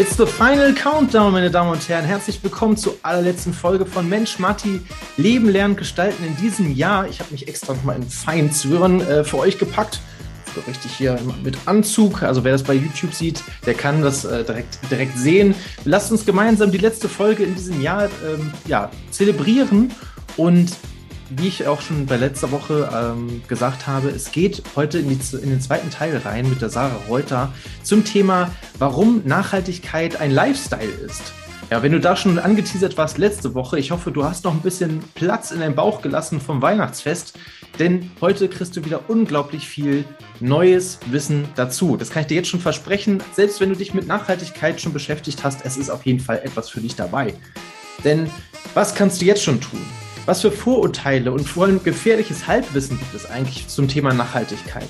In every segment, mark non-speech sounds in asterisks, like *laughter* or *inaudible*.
It's the final countdown, meine Damen und Herren. Herzlich willkommen zur allerletzten Folge von Mensch Matti Leben, Lernen, Gestalten in diesem Jahr. Ich habe mich extra nochmal in Feinzwirren äh, für euch gepackt. Richtig hier mit Anzug. Also wer das bei YouTube sieht, der kann das äh, direkt, direkt sehen. Lasst uns gemeinsam die letzte Folge in diesem Jahr ähm, ja, zelebrieren und wie ich auch schon bei letzter Woche ähm, gesagt habe, es geht heute in, die, in, den zweiten Teil rein mit der Sarah Reuter zum Thema, warum Nachhaltigkeit ein Lifestyle ist. Ja, wenn du da schon angeteasert warst letzte Woche, ich hoffe, du hast noch ein bisschen Platz in deinem Bauch gelassen vom Weihnachtsfest, denn heute kriegst du wieder unglaublich viel neues Wissen dazu. Das kann ich dir jetzt schon versprechen, selbst wenn du dich mit Nachhaltigkeit schon beschäftigt hast, es ist auf jeden Fall etwas für dich dabei. Denn was kannst du jetzt schon tun? Was für Vorurteile und vor allem gefährliches Halbwissen gibt es eigentlich zum Thema Nachhaltigkeit?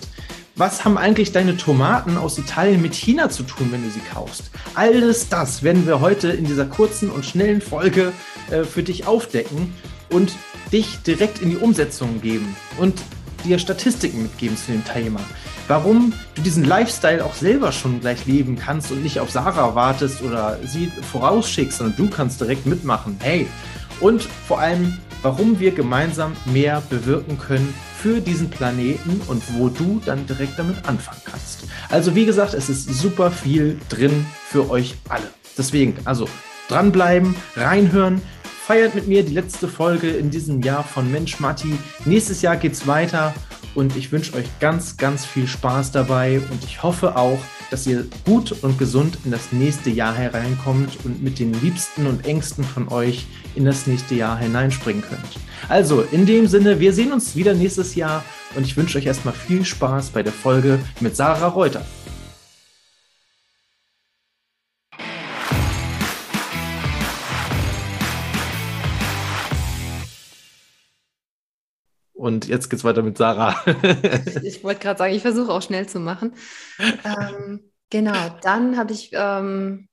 Was haben eigentlich deine Tomaten aus Italien mit China zu tun, wenn du sie kaufst? Alles das werden wir heute in dieser kurzen und schnellen Folge äh, für dich aufdecken und dich direkt in die Umsetzung geben und dir Statistiken mitgeben zu dem Thema. Warum du diesen Lifestyle auch selber schon gleich leben kannst und nicht auf Sarah wartest oder sie vorausschickst, sondern du kannst direkt mitmachen. Hey! Und vor allem, warum wir gemeinsam mehr bewirken können für diesen Planeten und wo du dann direkt damit anfangen kannst. Also wie gesagt, es ist super viel drin für euch alle. Deswegen, also dranbleiben, reinhören, feiert mit mir die letzte Folge in diesem Jahr von Mensch Matti. Nächstes Jahr geht's weiter und ich wünsche euch ganz, ganz viel Spaß dabei und ich hoffe auch, dass ihr gut und gesund in das nächste Jahr hereinkommt und mit den Liebsten und Ängsten von euch in das nächste Jahr hineinspringen könnt. Also, in dem Sinne, wir sehen uns wieder nächstes Jahr und ich wünsche euch erstmal viel Spaß bei der Folge mit Sarah Reuter. Und jetzt geht's weiter mit Sarah. ich, wollte gerade sagen, ich versuche auch schnell zu machen. *laughs* Ähm, genau, dann habe ich ähm,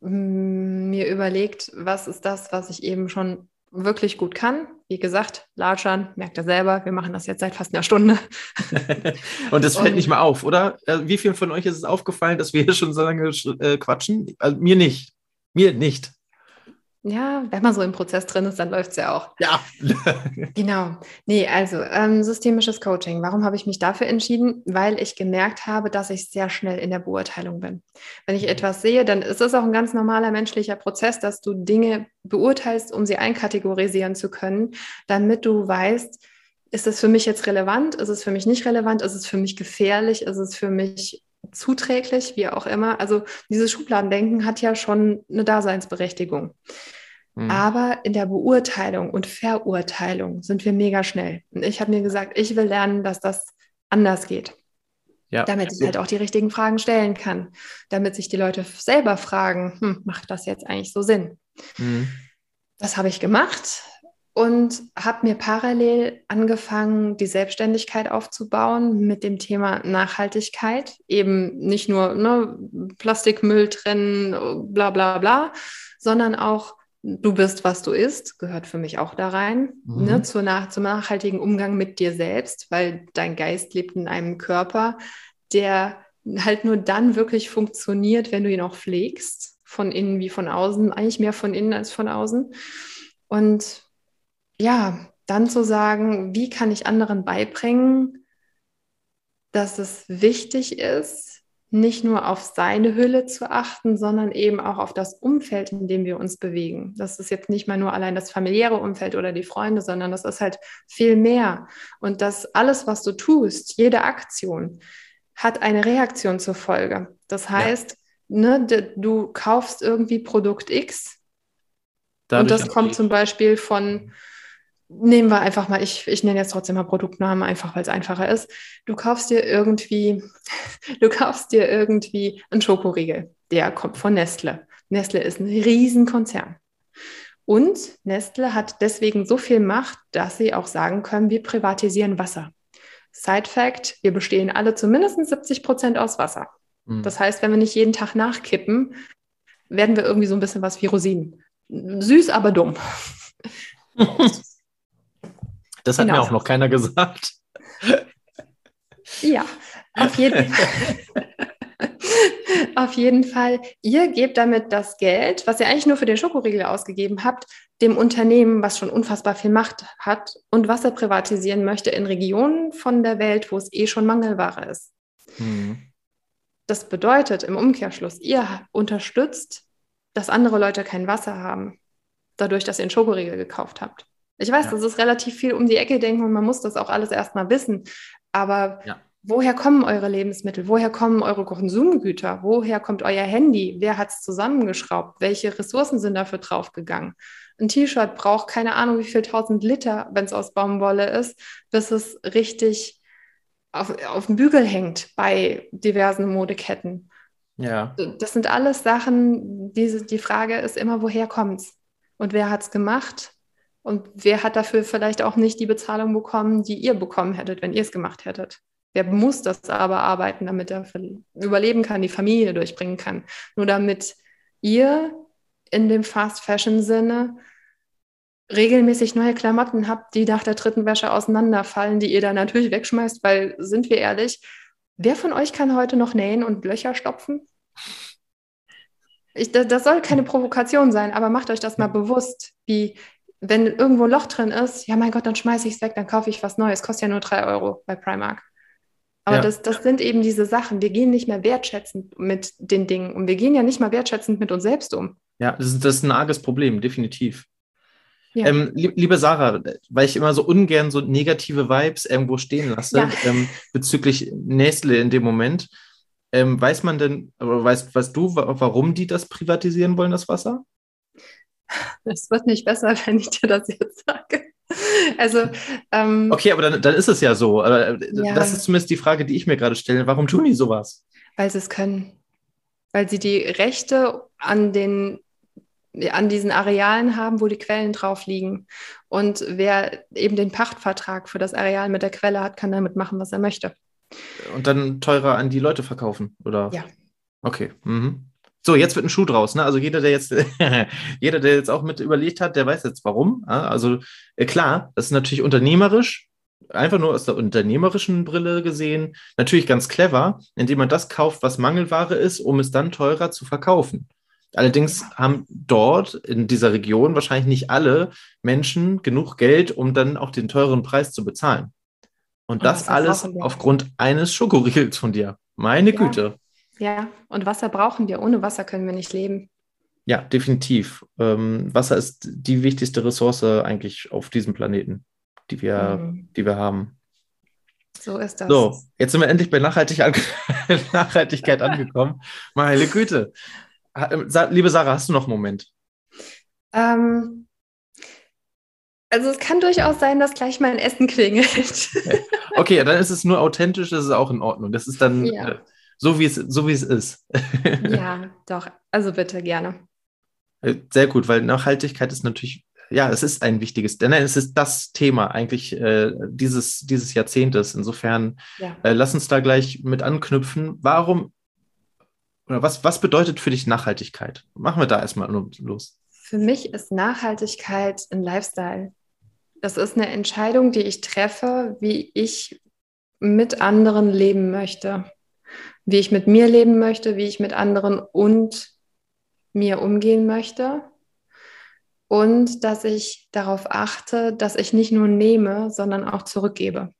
mir überlegt, was ist das, was ich eben schon wirklich gut kann. Wie gesagt, Latschern, merkt er selber, wir machen das jetzt seit fast einer Stunde. *laughs* Und das fällt Und, nicht mal auf, oder? Äh, wie vielen von euch ist es aufgefallen, dass wir hier schon so lange äh, quatschen? Also, mir nicht. Mir nicht. Ja, wenn man so im Prozess drin ist, dann läuft es ja auch. Ja. *laughs* genau. Nee, also ähm, systemisches Coaching. Warum habe ich mich dafür entschieden? Weil ich gemerkt habe, dass ich sehr schnell in der Beurteilung bin. Wenn ich etwas sehe, dann ist es auch ein ganz normaler menschlicher Prozess, dass du Dinge beurteilst, um sie einkategorisieren zu können, damit du weißt, ist es für mich jetzt relevant? Ist es für mich nicht relevant? Ist es für mich gefährlich? Ist es für mich zuträglich, wie auch immer. Also dieses Schubladendenken hat ja schon eine Daseinsberechtigung. Mhm. Aber in der Beurteilung und Verurteilung sind wir mega schnell. Und ich habe mir gesagt, ich will lernen, dass das anders geht. Ja. Damit ich halt auch die richtigen Fragen stellen kann. Damit sich die Leute selber fragen, hm, macht das jetzt eigentlich so Sinn? Mhm. Das habe ich gemacht und habe mir parallel angefangen, die Selbstständigkeit aufzubauen mit dem Thema Nachhaltigkeit. Eben nicht nur ne, Plastikmüll trennen, bla bla bla, sondern auch du bist, was du isst, gehört für mich auch da rein, mhm. ne, zur nach, zum nachhaltigen Umgang mit dir selbst, weil dein Geist lebt in einem Körper, der halt nur dann wirklich funktioniert, wenn du ihn auch pflegst, von innen wie von außen, eigentlich mehr von innen als von außen. Und ja, dann zu sagen, wie kann ich anderen beibringen, dass es wichtig ist, nicht nur auf seine Hülle zu achten, sondern eben auch auf das Umfeld, in dem wir uns bewegen. Das ist jetzt nicht mal nur allein das familiäre Umfeld oder die Freunde, sondern das ist halt viel mehr. Und dass alles, was du tust, jede Aktion, hat eine Reaktion zur Folge. Das heißt, ja. ne, du kaufst irgendwie Produkt X Dadurch und das kommt zum Beispiel von nehmen wir einfach mal, ich, ich nenne jetzt trotzdem mal Produktnamen, einfach weil es einfacher ist. Du kaufst dir irgendwie, *laughs* du kaufst dir irgendwie einen Schokoriegel. Der kommt von Nestle. Nestle ist ein Riesenkonzern. Und Nestle hat deswegen so viel Macht, dass sie auch sagen können, wir privatisieren Wasser. Side Fact, wir bestehen alle zumindest 70 Prozent aus Wasser. Mhm. Das heißt, wenn wir nicht jeden Tag nachkippen, werden wir irgendwie so ein bisschen was wie Rosinen. Süß, aber dumm. *laughs* *laughs* Das hat genau. mir auch noch keiner gesagt. Ja, auf jeden Fall. *laughs* *laughs* Auf jeden Fall, ihr gebt damit das Geld, was ihr eigentlich nur für den Schokoriegel ausgegeben habt, dem Unternehmen, was schon unfassbar viel Macht hat und Wasser privatisieren möchte in Regionen von der Welt, wo es eh schon Mangelware ist. Mhm. Das bedeutet im Umkehrschluss, ihr unterstützt, dass andere Leute kein Wasser haben, dadurch, dass ihr einen Schokoriegel gekauft habt. Ich weiß, ja. das ist relativ viel um die Ecke denken und man muss das auch alles erstmal wissen. Aber ja. woher kommen eure Lebensmittel? Woher kommen eure Konsumgüter? Woher kommt euer Handy? Wer hat es zusammengeschraubt? Welche Ressourcen sind dafür draufgegangen? Ein T-Shirt braucht keine Ahnung, wie viel tausend Liter, wenn es aus Baumwolle ist, bis es richtig auf, auf dem Bügel hängt bei diversen Modeketten. Ja. Das sind alles Sachen, diese, die Frage ist immer, woher kommt es? Und wer hat es gemacht? Und wer hat dafür vielleicht auch nicht die Bezahlung bekommen, die ihr bekommen hättet, wenn ihr es gemacht hättet? Wer muss das aber arbeiten, damit er überleben kann, die Familie durchbringen kann? Nur damit ihr in dem Fast-Fashion-Sinne regelmäßig neue Klamotten habt, die nach der dritten Wäsche auseinanderfallen, die ihr dann natürlich wegschmeißt, weil, sind wir ehrlich, wer von euch kann heute noch nähen und Löcher stopfen? Ich, das, das soll keine Provokation sein, aber macht euch das mal bewusst, wie wenn irgendwo ein Loch drin ist, ja mein Gott, dann schmeiße ich es weg, dann kaufe ich was Neues. Kostet ja nur drei Euro bei Primark. Aber ja. das, das sind eben diese Sachen. Wir gehen nicht mehr wertschätzend mit den Dingen und wir gehen ja nicht mal wertschätzend mit uns selbst um. Ja, das ist, das ist ein arges Problem, definitiv. Ja. Ähm, liebe Sarah, weil ich immer so ungern so negative Vibes irgendwo stehen lasse ja. ähm, bezüglich Nestle in dem Moment, ähm, weiß man denn, oder weißt, weißt du, warum die das privatisieren wollen, das Wasser? Es wird nicht besser, *laughs* wenn ich dir das jetzt sage. Also, ähm, okay, aber dann, dann ist es ja so. Aber äh, ja. das ist zumindest die Frage, die ich mir gerade stelle. Warum tun die sowas? Weil sie es können. Weil sie die Rechte an den an diesen Arealen haben, wo die Quellen drauf liegen. Und wer eben den Pachtvertrag für das Areal mit der Quelle hat, kann damit machen, was er möchte. Und dann teurer an die Leute verkaufen, oder? Ja. Okay. Mhm. So, jetzt wird ein Schuh draus. Ne? Also jeder, der jetzt, *laughs* jeder, der jetzt auch mit überlegt hat, der weiß jetzt warum. Also äh, klar, das ist natürlich unternehmerisch, einfach nur aus der unternehmerischen Brille gesehen, natürlich ganz clever, indem man das kauft, was Mangelware ist, um es dann teurer zu verkaufen. Allerdings haben dort in dieser Region wahrscheinlich nicht alle Menschen genug Geld, um dann auch den teuren Preis zu bezahlen. Und das, das alles aufgrund eines Schokoriegels von dir. Meine ja. Güte. Ja, und Wasser brauchen wir. Ohne Wasser können wir nicht leben. Ja, definitiv. Ähm, Wasser ist die wichtigste Ressource eigentlich auf diesem Planeten, die wir, mhm. die wir haben. So ist das. So, jetzt sind wir endlich bei Nachhaltig an *laughs* Nachhaltigkeit angekommen. Meine Güte. Ähm, liebe Sarah, hast du noch einen Moment? Ähm, also es kann durchaus sein, dass gleich mein Essen klingelt. *laughs* okay, dann ist es nur authentisch, das ist auch in Ordnung. Das ist dann ja. So wie es, so wie es ist. *laughs* ja, doch. Also bitte gerne. Äh, sehr gut, weil Nachhaltigkeit ist natürlich, ja, es ist ein wichtiges, nein, es ist das Thema eigentlich äh, dieses, dieses Jahrzehntes. Insofern, ja. äh, lass uns da gleich mit anknüpfen. Warum oder was, was bedeutet für dich Nachhaltigkeit? Machen wir da erstmal los. Für mich ist Nachhaltigkeit ein Lifestyle. Das ist eine Entscheidung, die ich treffe, wie ich mit anderen leben möchte wie ich mit mir leben möchte, wie ich mit anderen und mir umgehen möchte. Und dass ich darauf achte, dass ich nicht nur nehme, sondern auch zurückgebe.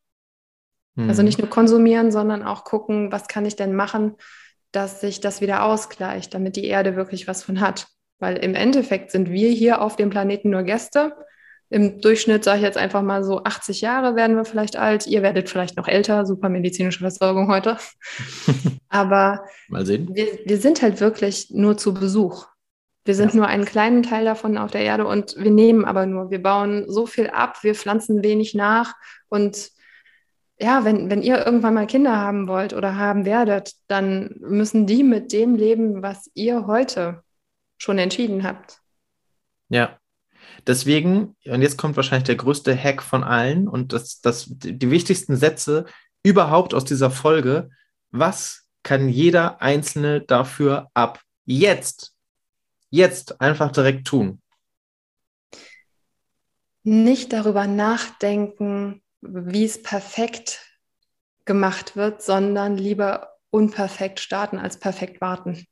Mhm. Also nicht nur konsumieren, sondern auch gucken, was kann ich denn machen, dass sich das wieder ausgleicht, damit die Erde wirklich was von hat. Weil im Endeffekt sind wir hier auf dem Planeten nur Gäste im Durchschnitt sage ich jetzt einfach mal so 80 Jahre werden wir vielleicht alt. Ihr werdet vielleicht noch älter, super medizinische Versorgung heute. *laughs* Aber mal sehen. Wir, wir sind halt wirklich nur zu Besuch. Wir sind ja. nur einen kleinen Teil davon auf der Erde und wir nehmen aber nur. Wir bauen so viel ab, wir pflanzen wenig nach. Und ja, wenn, wenn ihr irgendwann mal Kinder haben wollt oder haben werdet, dann müssen die mit dem leben, was ihr heute schon entschieden habt. Ja, Deswegen, und jetzt kommt wahrscheinlich der größte Hack von allen und das, das, die wichtigsten Sätze überhaupt aus dieser Folge. Was kann jeder Einzelne dafür ab jetzt, jetzt einfach direkt tun? Nicht darüber nachdenken, wie es perfekt gemacht wird, sondern lieber unperfekt starten als perfekt warten.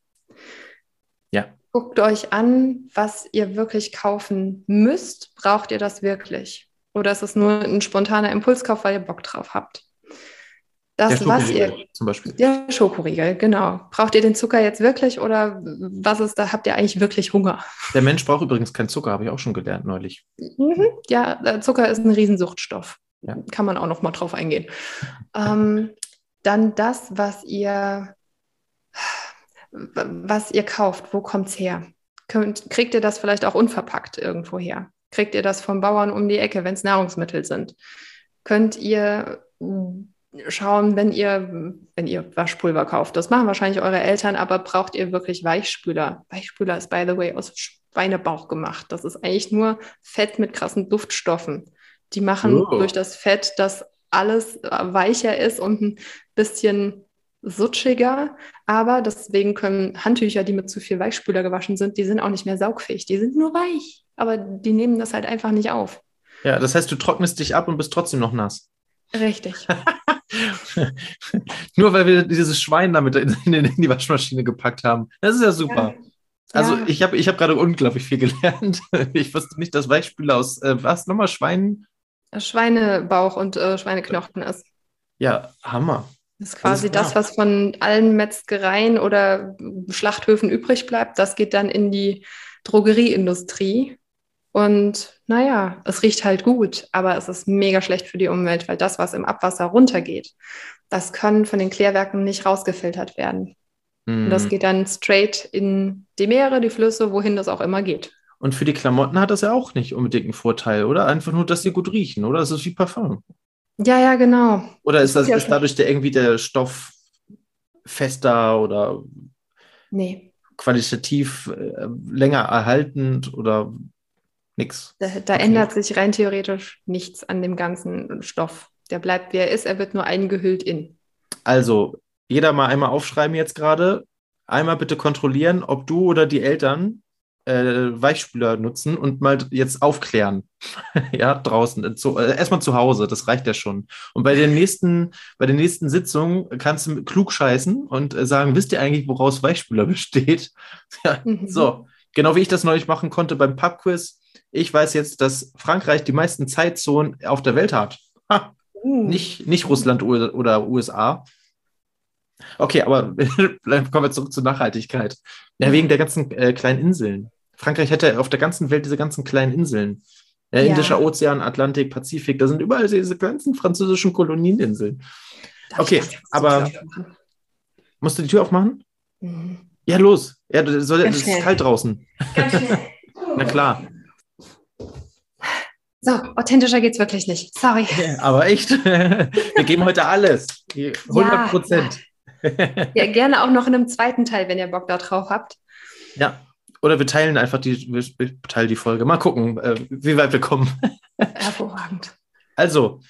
Ja. Guckt euch an, was ihr wirklich kaufen müsst. Braucht ihr das wirklich? Oder ist es nur ein spontaner Impulskauf, weil ihr Bock drauf habt? Das, was ihr zum Beispiel. Der Schokoriegel, genau. Braucht ihr den Zucker jetzt wirklich oder was ist da? Habt ihr eigentlich wirklich Hunger? Der Mensch braucht übrigens keinen Zucker, habe ich auch schon gelernt neulich. Mhm. Ja, Zucker ist ein Riesensuchtstoff. Ja. Kann man auch noch mal drauf eingehen. ähm, dann das, was ihr, was ihr kauft, wo kommt es her? Könnt, kriegt ihr das vielleicht auch unverpackt irgendwo her? Kriegt ihr das vom Bauern um die Ecke, wenn es Nahrungsmittel sind? Könnt ihr schauen, wenn ihr, wenn ihr Waschpulver kauft. Das machen wahrscheinlich eure Eltern, aber braucht ihr wirklich Weichspüler? Weichspüler ist, by the way, aus Schweinebauch gemacht. Das ist eigentlich nur Fett mit krassen Duftstoffen. Die machen oh. durch das Fett, dass alles weicher ist und ein bisschen sutschiger. Aber deswegen können Handtücher, die mit zu viel Weichspüler gewaschen sind, die sind auch nicht mehr saugfähig. Die sind nur weich, aber die nehmen das halt einfach nicht auf. Ja, das heißt, du trocknest dich ab und bist trotzdem noch nass. Richtig. *laughs* Nur weil wir dieses Schwein damit in, in, die Waschmaschine gepackt haben. Das ist ja super. Ja. Also ja. ich habe ich hab gerade unglaublich viel gelernt. *laughs* Ich wusste nicht, dass Weichspüler aus äh, was nochmal Schwein? Schweinebauch und äh, Schweineknochen ist. Ja, Hammer. Das ist quasi das, was von allen Metzgereien oder Schlachthöfen übrig bleibt. Das geht dann in die Drogerieindustrie. Und naja, es riecht halt gut, aber es ist mega schlecht für die Umwelt, weil das, was im Abwasser runtergeht, das kann von den Klärwerken nicht rausgefiltert werden. Mm. Und das mhm. geht dann straight in die Meere, die Flüsse, wohin das auch immer geht. Und für die Klamotten hat das ja auch nicht unbedingt einen Vorteil, oder? Einfach nur, dass sie gut riechen, oder? Das ist wie Parfum. Ja, ja, genau. Oder ist das, ist dadurch der, irgendwie der Stoff fester oder nee. qualitativ äh, länger erhaltend oder Nix. Da, da okay. ändert sich rein theoretisch nichts an dem ganzen Stoff. Der bleibt, wie er ist, er wird nur eingehüllt in. Also, jeder mal einmal aufschreiben jetzt gerade. Einmal bitte kontrollieren, ob du oder die Eltern äh, Weichspüler nutzen und mal jetzt aufklären. *laughs* ja, draußen. Zu, äh, erstmal zu Hause, das reicht ja schon. Und bei den nächsten, bei den nächsten Sitzungen kannst du klug scheißen und äh, sagen, wisst ihr eigentlich, woraus Weichspüler *laughs* besteht? ja, mhm. So, genau wie ich das neulich machen konnte beim Pubquiz ich weiß jetzt, dass Frankreich die meisten Zeitzonen auf der Welt hat. Ha, uh. nicht, nicht Russland oder USA. Okay, aber *laughs* kommen wir zurück zur Nachhaltigkeit. Ja, wegen der ganzen äh, kleinen Inseln. Frankreich hätte auf der ganzen Welt diese ganzen kleinen Inseln. Äh, ja. Indischer Ozean, Atlantik, Pazifik, da sind überall diese ganzen französischen Kolonienininseln. Darf okay, aber musst du die Tür aufmachen? Mhm. Ja, los. Ja, es ist kalt draußen. Ganz schnell. *laughs* Na klar. So, authentischer geht's wirklich nicht. Sorry. aber echt, *laughs* wir geben heute alles. 100 Prozent. Ja, ja, gerne auch noch in einem zweiten Teil, wenn ihr Bock da drauf habt. Ja, oder wir teilen einfach die, wir teilen die Folge. Mal gucken, äh, wie weit wir kommen. *laughs* Hervorragend. Also,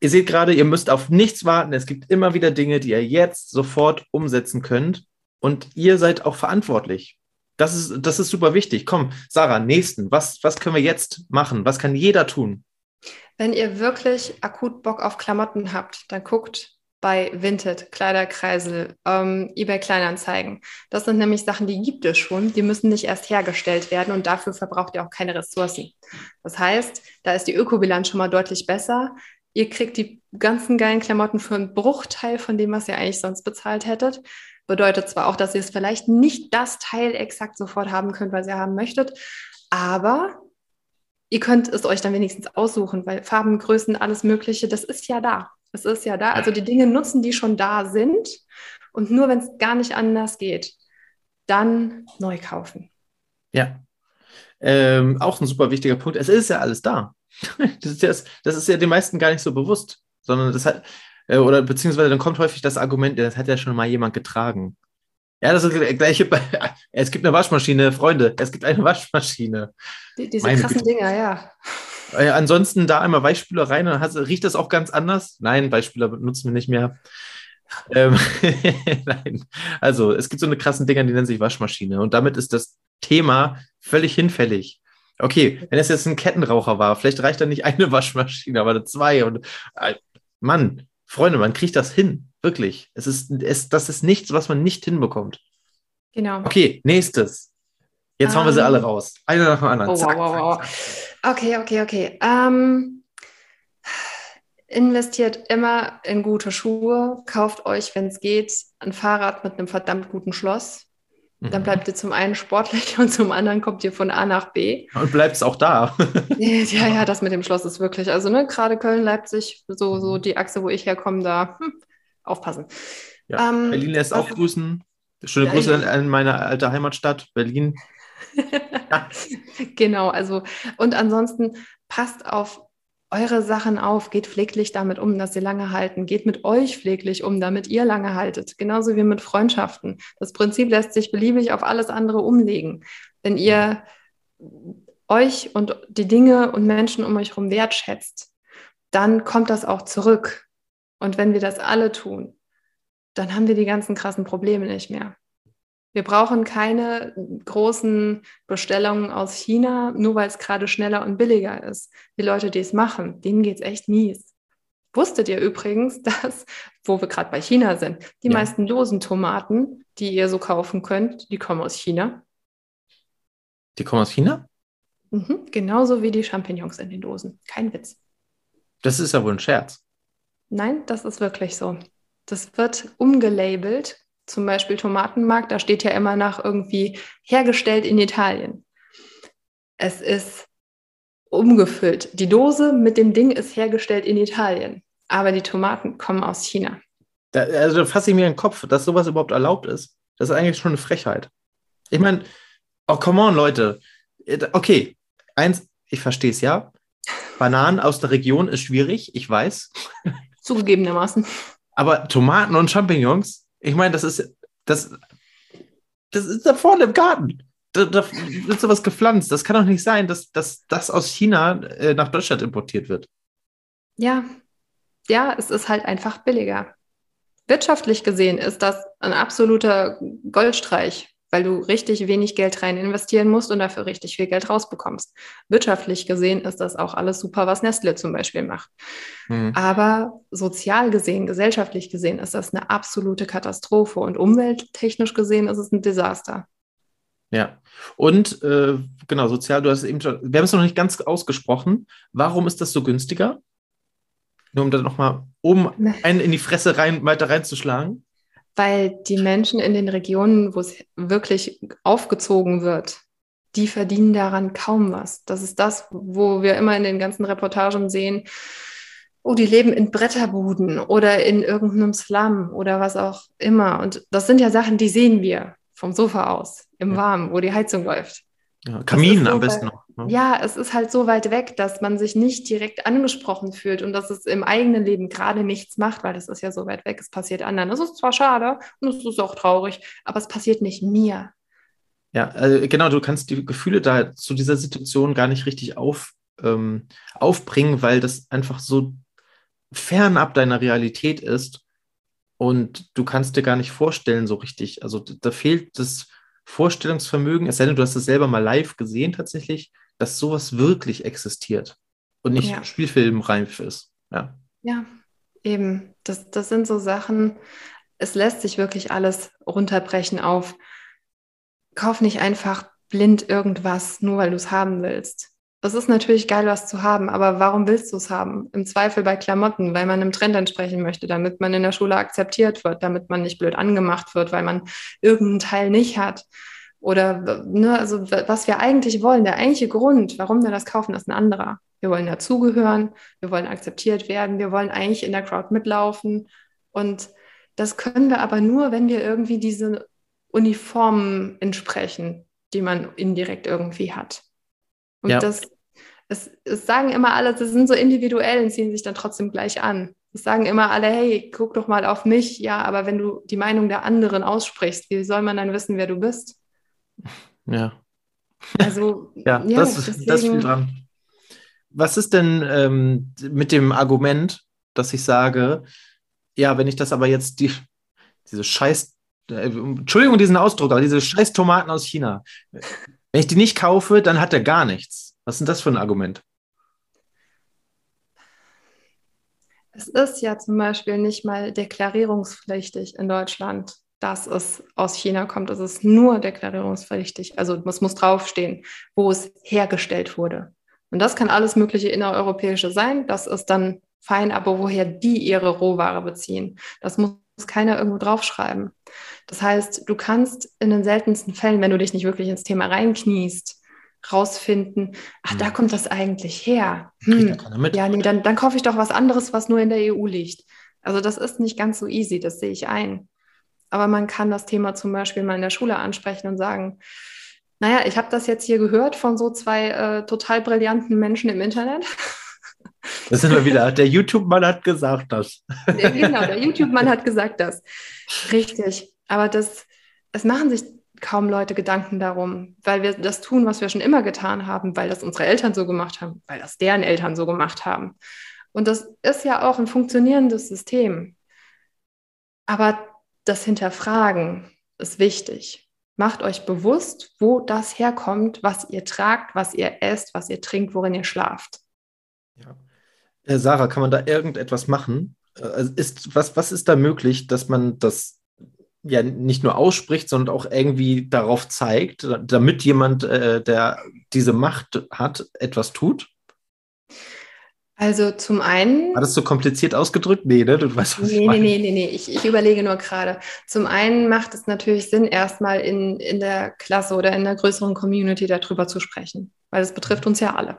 ihr seht gerade, ihr müsst auf nichts warten. Es gibt immer wieder Dinge, die ihr jetzt sofort umsetzen könnt. Und ihr seid auch verantwortlich. Das ist, das ist super wichtig. Komm, Sarah, nächsten. Was, was können wir jetzt machen? Was kann jeder tun? Wenn ihr wirklich akut Bock auf Klamotten habt, dann guckt bei Vinted, Kleiderkreisel, ähm, eBay Kleinanzeigen. Das sind nämlich Sachen, die gibt es schon. Die müssen nicht erst hergestellt werden und dafür verbraucht ihr auch keine Ressourcen. Das heißt, da ist die Ökobilanz schon mal deutlich besser. Ihr kriegt die ganzen geilen Klamotten für einen Bruchteil von dem, was ihr eigentlich sonst bezahlt hättet. Bedeutet zwar auch, dass ihr es vielleicht nicht das Teil exakt sofort haben könnt, was ihr haben möchtet, aber ihr könnt es euch dann wenigstens aussuchen, weil Farben, Größen, alles Mögliche, das ist ja da. Es ist ja da. Also die Dinge nutzen, die schon da sind. Und nur wenn es gar nicht anders geht, dann neu kaufen. Ja. Ähm, auch ein super wichtiger Punkt. Es ist ja alles da. *laughs* Das ist ja, das ist ja den meisten gar nicht so bewusst, sondern das hat, äh, oder beziehungsweise dann kommt häufig das Argument, das hat ja schon mal jemand getragen. Ja, das ist das gleiche. Bei, *laughs* es gibt eine Waschmaschine, Freunde. Es gibt eine Waschmaschine. Die, diese Meine krassen Güte. Dinger, ja. Äh, ansonsten da einmal Weichspüler rein und hast, riecht das auch ganz anders? Nein, Weichspüler benutzen wir nicht mehr. Ähm, *laughs* Nein. Also, es gibt so eine krassen Dinger, die nennen sich Waschmaschine. Und damit ist das Thema völlig hinfällig. Okay, wenn es jetzt ein Kettenraucher war, vielleicht reicht da nicht eine *laughs* Waschmaschine, aber zwei. Und äh, Mann, Freunde, man kriegt das hin. Wirklich. Es ist, es, das ist nichts, was man nicht hinbekommt. Genau. Okay, nächstes. Jetzt hauen wir sie Ähm, alle raus. Eine nach dem anderen. Oh, wow, Zack, wow, wow. zack. Okay, okay, okay. Ähm, investiert immer in gute Schuhe. Kauft euch, wenn es geht, ein Fahrrad mit einem verdammt guten Schloss. Dann Mhm. bleibt ihr zum einen sportlich und zum anderen kommt ihr von A nach B. Und bleibt es auch da. *laughs* Ja, ja, das mit dem Schloss ist wirklich, also ne, gerade Köln, Leipzig, so, so die Achse, wo ich herkomme, da hm, aufpassen. Ja, Ähm, Berlin lässt auch grüßen. Schöne Ja, Grüße ja. an meine alte Heimatstadt, Berlin. *laughs* Genau, also und ansonsten passt auf eure Sachen auf, geht pfleglich damit um, dass sie lange halten, geht mit euch pfleglich um, damit ihr lange haltet, genauso wie mit Freundschaften. Das Prinzip lässt sich beliebig auf alles andere umlegen. Wenn ihr euch und die Dinge und Menschen um euch herum wertschätzt, dann kommt das auch zurück. Und wenn wir das alle tun, dann haben wir die ganzen krassen Probleme nicht mehr. Wir brauchen keine großen Bestellungen aus China, nur weil es gerade schneller und billiger ist. Die Leute, die es machen, denen geht es echt mies. Wusstet ihr übrigens, *laughs* dass, wo wir gerade bei China sind, die Ja. meisten Dosentomaten, die ihr so kaufen könnt, die kommen aus China? Die kommen aus China? Mhm. Genauso wie die Champignons in den Dosen. Kein Witz. Das ist ja wohl ein Scherz. Nein, das ist wirklich so. Das wird umgelabelt. Zum Beispiel Tomatenmarkt, da steht ja immer nach irgendwie hergestellt in Italien. Es ist umgefüllt. Die Dose mit dem Ding ist hergestellt in Italien, aber die Tomaten kommen aus China. Da, also da fasse ich mir in den Kopf, dass sowas überhaupt erlaubt ist. Das ist eigentlich schon eine Frechheit. Ich meine, oh, come on, Leute. Okay, eins, ich verstehe es ja. Bananen aus der Region ist schwierig, ich weiß. *laughs* Zugegebenermaßen. Aber Tomaten und Champignons, ich meine, das ist, das, das ist da vorne im Garten. Da, da wird sowas gepflanzt. Das kann doch nicht sein, dass, dass das aus China äh, nach Deutschland importiert wird. Ja, ja, es ist halt einfach billiger. Wirtschaftlich gesehen ist das ein absoluter Goldstreich, weil du richtig wenig Geld rein investieren musst und dafür richtig viel Geld rausbekommst. Wirtschaftlich gesehen ist das auch alles super, was Nestle zum Beispiel macht. Hm. Aber sozial gesehen, gesellschaftlich gesehen ist das eine absolute Katastrophe und umwelttechnisch gesehen ist es ein Desaster. Ja. Und äh, genau, sozial, du hast es eben schon, wir haben es noch nicht ganz ausgesprochen. Warum ist das so günstiger? Nur um da nochmal oben einen in die Fresse rein, weiter reinzuschlagen. Weil die Menschen in den Regionen, wo es wirklich aufgezogen wird, die verdienen daran kaum was. Das ist das, wo wir immer in den ganzen Reportagen sehen, oh, die leben in Bretterbuden oder in irgendeinem Slum oder was auch immer. Und das sind ja Sachen, die sehen wir vom Sofa aus, im Ja. Warmen, wo die Heizung läuft. Ja, Kamin so am besten noch. Ne? Ja, es ist halt so weit weg, dass man sich nicht direkt angesprochen fühlt und dass es im eigenen Leben gerade nichts macht, weil es ist ja so weit weg, es passiert anderen. Das ist zwar schade und es ist auch traurig, aber es passiert nicht mir. Ja, also genau, du kannst die Gefühle da zu dieser Situation gar nicht richtig auf, ähm, aufbringen, weil das einfach so fernab deiner Realität ist und du kannst dir gar nicht vorstellen so richtig. Also da fehlt das Vorstellungsvermögen, es sei denn, du hast es selber mal live gesehen tatsächlich, dass sowas wirklich existiert und nicht Ja. spielfilmreif ist. Ja. Ja, eben. Das, das sind so Sachen, es lässt sich wirklich alles runterbrechen auf, kauf nicht einfach blind irgendwas, nur weil du es haben willst. Es ist natürlich geil, was zu haben, aber warum willst du es haben? Im Zweifel bei Klamotten, weil man einem Trend entsprechen möchte, damit man in der Schule akzeptiert wird, damit man nicht blöd angemacht wird, weil man irgendeinen Teil nicht hat. Oder ne, also was wir eigentlich wollen, der eigentliche Grund, warum wir das kaufen, ist ein anderer. Wir wollen dazugehören, wir wollen akzeptiert werden, wir wollen eigentlich in der Crowd mitlaufen. Und das können wir aber nur, wenn wir irgendwie diese Uniformen entsprechen, die man indirekt irgendwie hat. Und Ja. das, es, es sagen immer alle, sie sind so individuell und ziehen sich dann trotzdem gleich an. Es sagen immer alle, hey, guck doch mal auf mich. Ja, aber wenn du die Meinung der anderen aussprichst, wie soll man dann wissen, wer du bist? *laughs* Ja. Also, *laughs* Ja, das, das ist viel deswegen- dran. Was ist denn ähm, mit dem Argument, dass ich sage, ja, wenn ich das aber jetzt die, diese scheiß, äh, Entschuldigung diesen Ausdruck, aber diese scheiß Tomaten aus China, wenn ich die nicht kaufe, dann hat er gar nichts. Was ist denn das für ein Argument? Es ist ja zum Beispiel nicht mal deklarierungspflichtig in Deutschland, dass es aus China kommt. Es ist nur deklarierungspflichtig. Also es muss draufstehen, wo es hergestellt wurde. Und das kann alles mögliche innereuropäische sein. Das ist dann fein, aber woher die ihre Rohware beziehen, das muss keiner irgendwo draufschreiben. Das heißt, du kannst in den seltensten Fällen, wenn du dich nicht wirklich ins Thema reinkniest, rausfinden, ach, hm. da kommt das eigentlich her. Hm. Ja, nee, dann, dann kaufe ich doch was anderes, was nur in der EU liegt. Also das ist nicht ganz so easy, das sehe ich ein. Aber man kann das Thema zum Beispiel mal in der Schule ansprechen und sagen, naja, ich habe das jetzt hier gehört von so zwei äh, total brillanten Menschen im Internet. Das sind wir wieder. Der YouTube-Mann hat gesagt das. Genau, der *laughs* YouTube-Mann hat gesagt das. Richtig. Aber das, es machen sich kaum Leute Gedanken darum, weil wir das tun, was wir schon immer getan haben, weil das unsere Eltern so gemacht haben, weil das deren Eltern so gemacht haben. Und das ist ja auch ein funktionierendes System. Aber das Hinterfragen ist wichtig. Macht euch bewusst, wo das herkommt, was ihr tragt, was ihr esst, was ihr trinkt, worin ihr schlaft. Ja. Äh, Sarah, kann man da irgendetwas machen? Äh, also ist, was, was ist da möglich, dass man das ja nicht nur ausspricht, sondern auch irgendwie darauf zeigt, damit jemand, äh, der diese Macht hat, etwas tut? Also zum einen. War das so kompliziert ausgedrückt? Nee, ne? Du weißt, was nee, ich meine. Nee, nee, nee, nee. Ich, ich überlege nur gerade. Zum einen macht es natürlich Sinn, erstmal in, in der Klasse oder in der größeren Community darüber zu sprechen, weil es betrifft uns ja alle.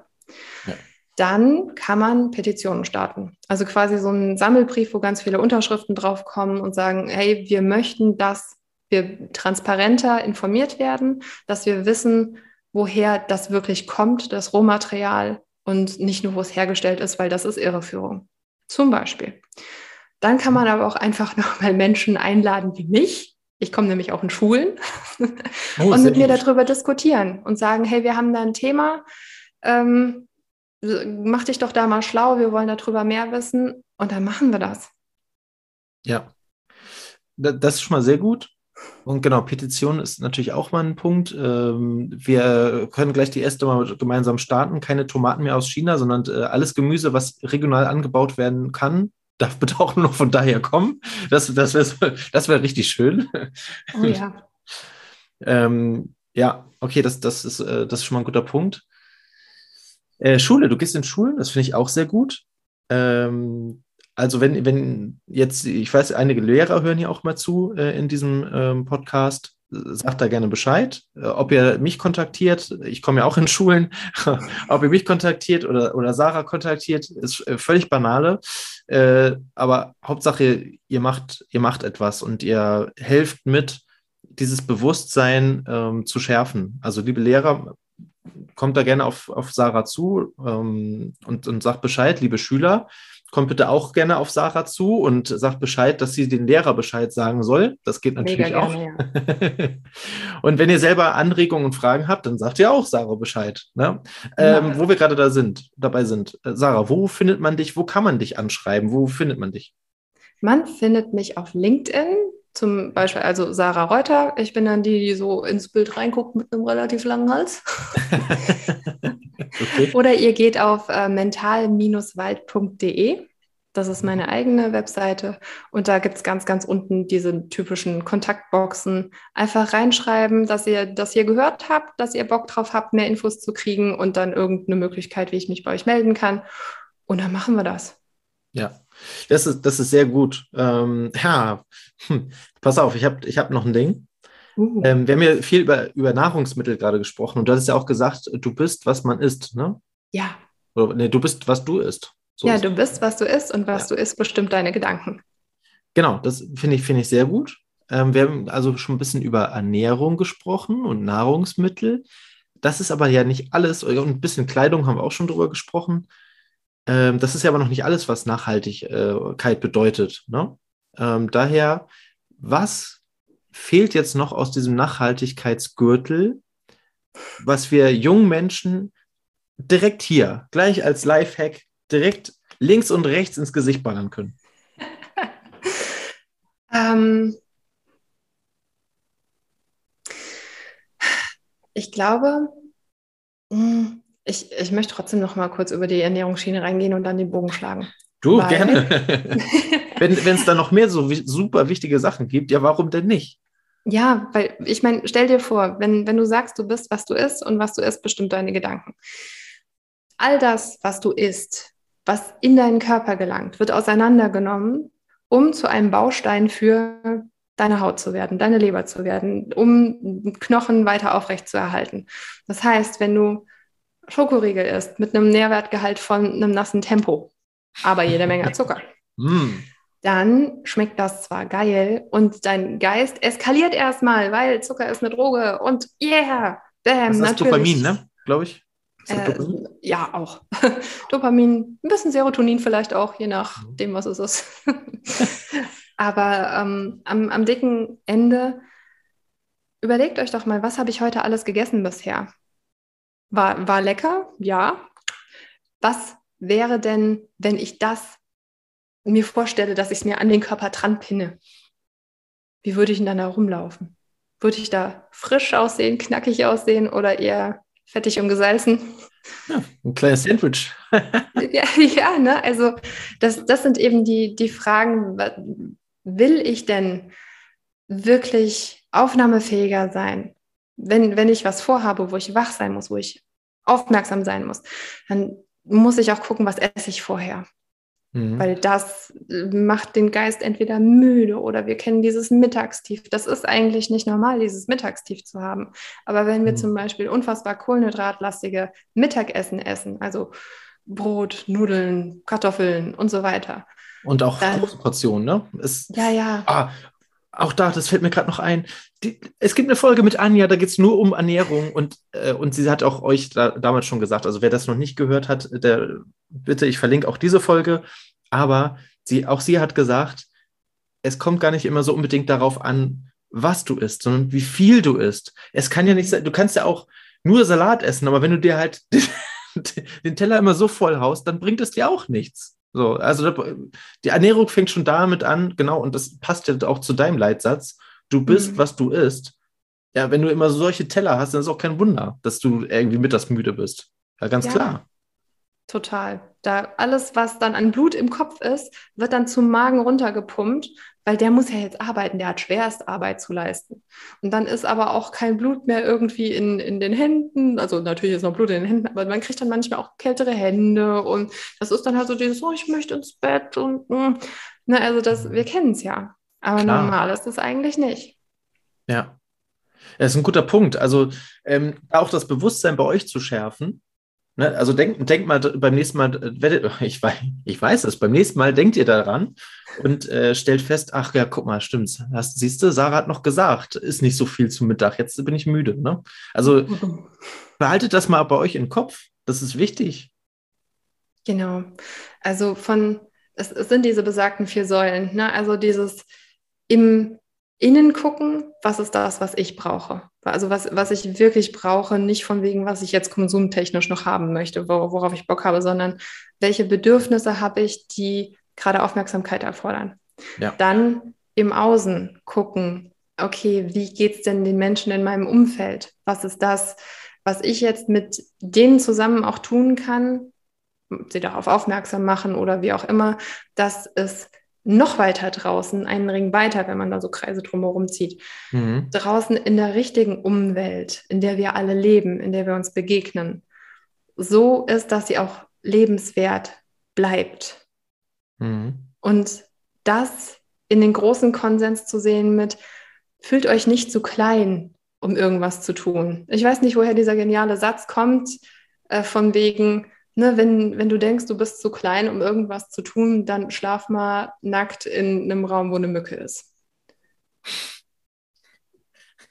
Ja dann kann man Petitionen starten. Also quasi so ein Sammelbrief, wo ganz viele Unterschriften draufkommen und sagen, hey, wir möchten, dass wir transparenter informiert werden, dass wir wissen, woher das wirklich kommt, das Rohmaterial und nicht nur, wo es hergestellt ist, weil das ist Irreführung. Zum Beispiel. Dann kann man aber auch einfach *laughs* nochmal Menschen einladen wie mich. Ich komme nämlich auch in Schulen oh, *laughs* und mit mir darüber diskutieren und sagen, hey, wir haben da ein Thema. Ähm, mach dich doch da mal schlau, wir wollen darüber mehr wissen und dann machen wir das. Ja, das ist schon mal sehr gut. Und genau, Petition ist natürlich auch mal ein Punkt. Ähm, wir können gleich die erste mal gemeinsam starten. Keine Tomaten mehr aus China, sondern äh, alles Gemüse, was regional angebaut werden kann, *laughs* darf bitte auch nur noch von daher kommen. Das, das wäre *laughs* das wär richtig schön. Oh ja. *laughs* ähm, ja, okay, das, das, ist, äh, das ist schon mal ein guter Punkt. Äh, Schule, du gehst in Schulen, das finde ich auch sehr gut. Ähm, also wenn, wenn jetzt, ich weiß, einige Lehrer hören hier auch mal zu äh, in diesem ähm, Podcast, sagt da gerne Bescheid, äh, ob ihr mich kontaktiert, ich komme ja auch in Schulen, *laughs* ob ihr mich kontaktiert oder, oder Sarah kontaktiert, ist äh, völlig banale, äh, aber Hauptsache, ihr macht, ihr macht etwas und ihr helft mit, dieses Bewusstsein ähm, zu schärfen. Also liebe Lehrer, kommt da gerne auf, auf Sarah zu ähm, und, und sagt Bescheid, liebe Schüler. Kommt bitte auch gerne auf Sarah zu und sagt Bescheid, dass sie den Lehrer Bescheid sagen soll. Das geht natürlich Mega auch. Gerne, ja. *laughs* und wenn ihr selber Anregungen und Fragen habt, dann sagt ihr auch Sarah Bescheid. Ne? Ähm, wo wir gerade da sind, dabei sind. Äh, Sarah, wo findet man dich? Wo kann man dich anschreiben? Wo findet man dich? Man findet mich auf LinkedIn zum Beispiel, also Sarah Reuter, ich bin dann die, die so ins Bild reinguckt mit einem relativ langen Hals. *laughs* okay. Oder ihr geht auf äh, mental-wald.de. Das ist meine eigene Webseite. Und da gibt es ganz, ganz unten diese typischen Kontaktboxen. Einfach reinschreiben, dass ihr das hier gehört habt, dass ihr Bock drauf habt, mehr Infos zu kriegen und dann irgendeine Möglichkeit, wie ich mich bei euch melden kann. Und dann machen wir das. Ja, das ist, das ist sehr gut. Ähm, ja, hm, pass auf, ich habe ich hab noch ein Ding. Uh. Ähm, wir haben ja viel über, über Nahrungsmittel gerade gesprochen und du hast ja auch gesagt, du bist, was man isst, ne? Ja. Oder, nee, du bist, was du isst. So ja, du bist, was du isst und was ja. du isst, bestimmt deine Gedanken. Genau, das finde ich, find ich sehr gut. Ähm, wir haben also schon ein bisschen über Ernährung gesprochen und Nahrungsmittel. Das ist aber ja nicht alles. Und ein bisschen Kleidung haben wir auch schon drüber gesprochen. Ähm, das ist ja aber noch nicht alles, was Nachhaltigkeit bedeutet. Ne? Ähm, daher, was fehlt jetzt noch aus diesem Nachhaltigkeitsgürtel, was wir jungen Menschen direkt hier, gleich als Lifehack, direkt links und rechts ins Gesicht ballern können? *laughs* ähm, ich glaube, hm, ich, ich möchte trotzdem noch mal kurz über die Ernährungsschiene reingehen und dann den Bogen schlagen. Du, Weil, gerne. *laughs* wenn es da noch mehr so super wichtige Sachen gibt, ja, warum denn nicht? Ja, weil ich meine, stell dir vor, wenn, wenn du sagst, du bist, was du isst und was du isst, bestimmt deine Gedanken. All das, was du isst, was in deinen Körper gelangt, wird auseinandergenommen, um zu einem Baustein für deine Haut zu werden, deine Leber zu werden, um Knochen weiter aufrecht zu erhalten. Das heißt, wenn du Schokoriegel isst mit einem Nährwertgehalt von einem nassen Tempo, aber jede Menge Zucker. *laughs* mm. Dann schmeckt das zwar geil und dein Geist eskaliert erstmal, weil Zucker ist eine Droge und yeah, bam, das ist natürlich. Dopamin, ne? Glaube ich. Äh, ja, auch. *laughs* Dopamin, ein bisschen Serotonin vielleicht auch, je nachdem, was es ist. *laughs* Aber ähm, am, am dicken Ende überlegt euch doch mal, was habe ich heute alles gegessen bisher? War, war lecker? Ja. Was wäre denn, wenn ich das mir vorstelle, dass ich es mir an den Körper dran pinne? Wie würde ich denn dann da rumlaufen? Würde ich da frisch aussehen, knackig aussehen oder eher fettig und gesalzen? Ja, ein kleines Sandwich. *laughs* ja, ja, ne? Also das, das sind eben die, die Fragen, will ich denn wirklich aufnahmefähiger sein? Wenn, wenn ich was vorhabe, wo ich wach sein muss, wo ich aufmerksam sein muss, dann muss ich auch gucken, was esse ich vorher. Mhm. Weil das macht den Geist entweder müde oder wir kennen dieses Mittagstief. Das ist eigentlich nicht normal, dieses Mittagstief zu haben. Aber wenn wir mhm. zum Beispiel unfassbar kohlenhydratlastige Mittagessen essen, also Brot, Nudeln, Kartoffeln und so weiter. Und auch dann, große Portionen, ne? Es, ja, ja. Ah, auch da, das fällt mir gerade noch ein. Die, es gibt eine Folge mit Anja, da geht es nur um Ernährung und, äh, und sie hat auch euch da, damals schon gesagt, also wer das noch nicht gehört hat, der, bitte, ich verlinke auch diese Folge. Aber sie, auch sie hat gesagt, es kommt gar nicht immer so unbedingt darauf an, was du isst, sondern wie viel du isst. Es kann ja nicht sein, du kannst ja auch nur Salat essen, aber wenn du dir halt *laughs* den, den Teller immer so voll haust, dann bringt es dir auch nichts. So, also die Ernährung fängt schon damit an, genau, und das passt ja auch zu deinem Leitsatz. Du bist, mhm. was du isst. Ja, wenn du immer solche Teller hast, dann ist auch kein Wunder, dass du irgendwie mittagsmüde bist. Ja, ganz ja, klar. Total. Da alles, was dann an Blut im Kopf ist, wird dann zum Magen runtergepumpt, weil der muss ja jetzt arbeiten, der hat Schwerstarbeit zu leisten. Und dann ist aber auch kein Blut mehr irgendwie in, in den Händen. Also natürlich ist noch Blut in den Händen, aber man kriegt dann manchmal auch kältere Hände und das ist dann halt so dieses, oh, ich möchte ins Bett und mm. ne, also das, wir kennen es ja. Aber Klar. normal ist es eigentlich nicht. Ja. Das ist ein guter Punkt. Also ähm, auch das Bewusstsein bei euch zu schärfen, Ne? Also denk, denk mal beim nächsten Mal, äh, *laughs* ich weiß, ich weiß es, beim nächsten Mal denkt ihr daran und äh, stellt fest, ach ja, guck mal, stimmt's. Hast, siehst du, Sarah hat noch gesagt, ist nicht so viel zum Mittag, jetzt bin ich müde. Ne? Also behaltet das mal bei euch im Kopf, das ist wichtig. Genau. Also von, es, es sind diese besagten vier Säulen, ne? also dieses im innen gucken, was ist das, was ich brauche. Also was, was ich wirklich brauche, nicht von wegen, was ich jetzt konsumtechnisch noch haben möchte, worauf ich Bock habe, sondern welche Bedürfnisse habe ich, die gerade Aufmerksamkeit erfordern. Ja. Dann im Außen gucken, okay, wie geht es denn den Menschen in meinem Umfeld? Was ist das, was ich jetzt mit denen zusammen auch tun kann, sie darauf aufmerksam machen oder wie auch immer, dass es noch weiter draußen, einen Ring weiter, wenn man da so Kreise drumherum zieht, mhm. draußen in der richtigen Umwelt, in der wir alle leben, in der wir uns begegnen, so ist, dass sie auch lebenswert bleibt. Mhm. Und das in den großen Konsens zu sehen mit, fühlt euch nicht zu klein, um irgendwas zu tun. Ich weiß nicht, woher dieser geniale Satz kommt, äh, von wegen, ne, wenn, wenn du denkst, du bist zu klein, um irgendwas zu tun, dann schlaf mal nackt in einem Raum, wo eine Mücke ist.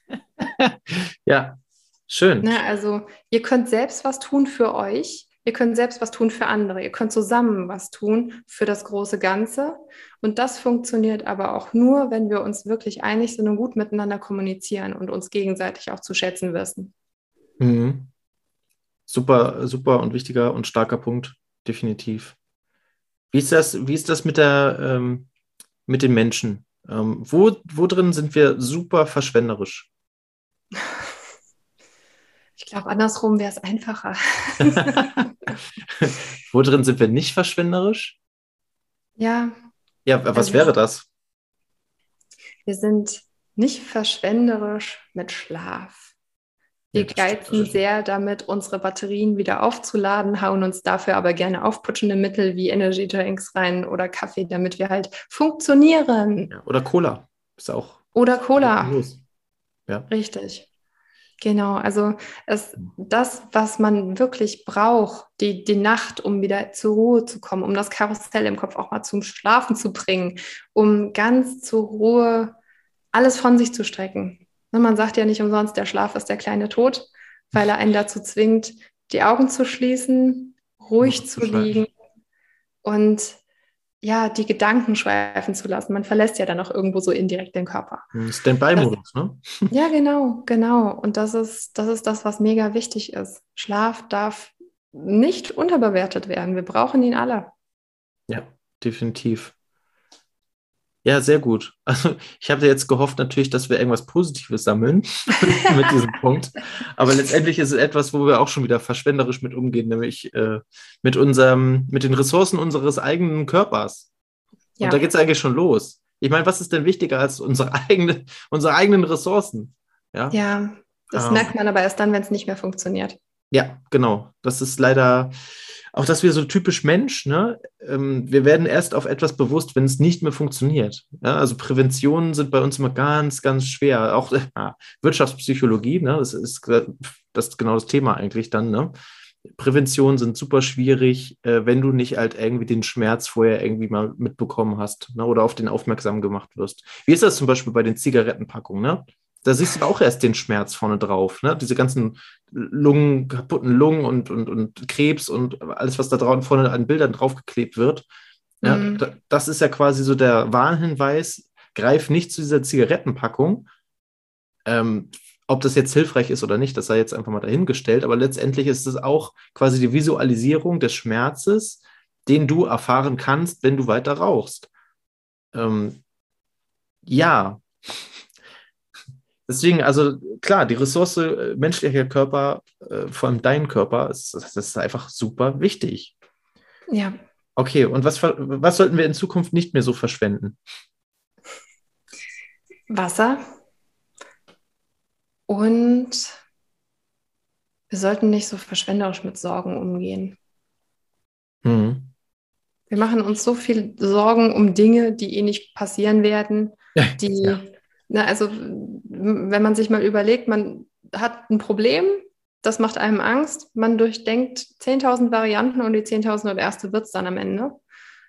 *laughs* ja, schön. Ne, also ihr könnt selbst was tun für euch. Ihr könnt selbst was tun für andere. Ihr könnt zusammen was tun für das große Ganze. Und das funktioniert aber auch nur, wenn wir uns wirklich einig sind und gut miteinander kommunizieren und uns gegenseitig auch zu schätzen wissen. Mhm super, super und wichtiger und starker Punkt, definitiv. Wie ist das, wie ist das mit der, ähm, mit den Menschen? Ähm, wo, wo drin sind wir super verschwenderisch? Ich glaube, andersrum wäre es einfacher. *laughs* wo drin sind wir nicht verschwenderisch? Ja. Ja, was also, wäre das? Wir sind nicht verschwenderisch mit Schlaf. Wir ja, geizen sehr damit, unsere Batterien wieder aufzuladen, hauen uns dafür aber gerne aufputschende Mittel wie Energy Drinks rein oder Kaffee, damit wir halt funktionieren. Oder Cola ist auch. Oder Cola. Ja. Richtig. Genau, also es, das, was man wirklich braucht, die, die Nacht, um wieder zur Ruhe zu kommen, um das Karussell im Kopf auch mal zum Schlafen zu bringen, um ganz zur Ruhe alles von sich zu strecken. Ne, man sagt ja nicht umsonst, der Schlaf ist der kleine Tod, weil er einen dazu zwingt, die Augen zu schließen, ruhig zu liegen und ja, die Gedanken schweifen zu lassen. Man verlässt ja dann auch irgendwo so indirekt den Körper. Hm, Standby-Modus, ne? *laughs* Ja, genau, genau. Und das ist, das ist das, was mega wichtig ist. Schlaf darf nicht unterbewertet werden. Wir brauchen ihn alle. Ja, definitiv. Ja, sehr gut. *laughs* Also ich habe jetzt gehofft natürlich, dass wir irgendwas Positives sammeln *laughs* mit diesem Punkt. Aber letztendlich ist es etwas, wo wir auch schon wieder verschwenderisch mit umgehen, nämlich äh, mit unserem, mit den Ressourcen unseres eigenen Körpers. Ja. Und da geht es eigentlich schon los. Ich meine, was ist denn wichtiger als unsere, *laughs* eigene, unsere eigenen Ressourcen? Ja, ja das ähm. merkt man aber erst dann, wenn es nicht mehr funktioniert. Ja, genau. Das ist leider auch das wir so typisch Mensch, ne? Ähm, wir werden erst auf etwas bewusst, wenn es nicht mehr funktioniert. Ja? Also Präventionen sind bei uns immer ganz, ganz schwer. Auch äh, Wirtschaftspsychologie, ne? das ist das ist genau das Thema eigentlich dann. Ne? Prävention sind super schwierig, äh, wenn du nicht halt irgendwie den Schmerz vorher irgendwie mal mitbekommen hast ne? oder auf den aufmerksam gemacht wirst. Wie ist das zum Beispiel bei den Zigarettenpackungen? Ne? Da siehst du auch erst den Schmerz vorne drauf. Ne? Diese ganzen Lungen, kaputten Lungen und, und, und Krebs und alles, was da draußen vorne an Bildern draufgeklebt wird. Ja, mhm. Das ist ja quasi so der Warnhinweis, greif nicht zu dieser Zigarettenpackung. Ähm, ob das jetzt hilfreich ist oder nicht, das sei jetzt einfach mal dahingestellt, aber letztendlich ist es auch quasi die Visualisierung des Schmerzes, den du erfahren kannst, wenn du weiter rauchst. Ähm, ja, Deswegen, also klar, die Ressource äh, menschlicher Körper, äh, vor allem dein Körper, ist, das ist einfach super wichtig. Ja. Okay, und was, was sollten wir in Zukunft nicht mehr so verschwenden? Wasser. Und wir sollten nicht so verschwenderisch mit Sorgen umgehen. Mhm. Wir machen uns so viel Sorgen um Dinge, die eh nicht passieren werden, die ja. Na, also wenn man sich mal überlegt, man hat ein Problem, das macht einem Angst, man durchdenkt 10.000 Varianten und die 10.000 und erste wird es dann am Ende.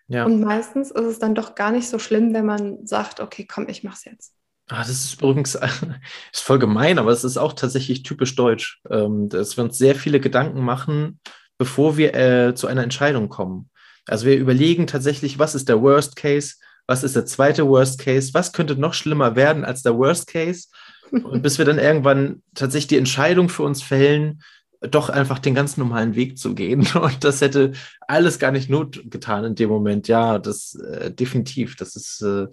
Ja. Und meistens ist es dann doch gar nicht so schlimm, wenn man sagt, okay, komm, ich mach's jetzt. Ah, das ist übrigens *laughs* ist voll gemein, aber es ist auch tatsächlich typisch deutsch, ähm, dass wir uns sehr viele Gedanken machen, bevor wir äh, zu einer Entscheidung kommen. Also wir überlegen tatsächlich, was ist der Worst Case, was ist der zweite Worst Case, was könnte noch schlimmer werden als der Worst Case. Und bis wir dann irgendwann tatsächlich die Entscheidung für uns fällen, doch einfach den ganz normalen Weg zu gehen. *laughs* Und das hätte alles gar nicht Not getan in dem Moment. Ja, das äh, definitiv. Das ist äh,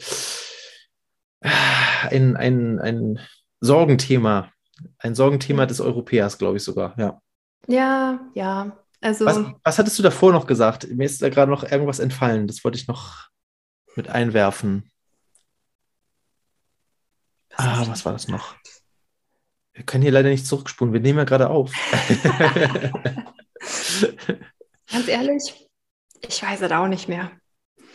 ein, ein, ein Sorgenthema. Ein Sorgenthema des Europäers, glaube ich sogar, ja. Ja, ja. Also. Was, was hattest du davor noch gesagt? Mir ist da gerade noch irgendwas entfallen. Das wollte ich noch mit einwerfen. Ah, was war das noch? Wir können hier leider nicht zurückspulen. Wir nehmen ja gerade auf. *laughs* Ganz ehrlich, ich weiß es auch nicht mehr.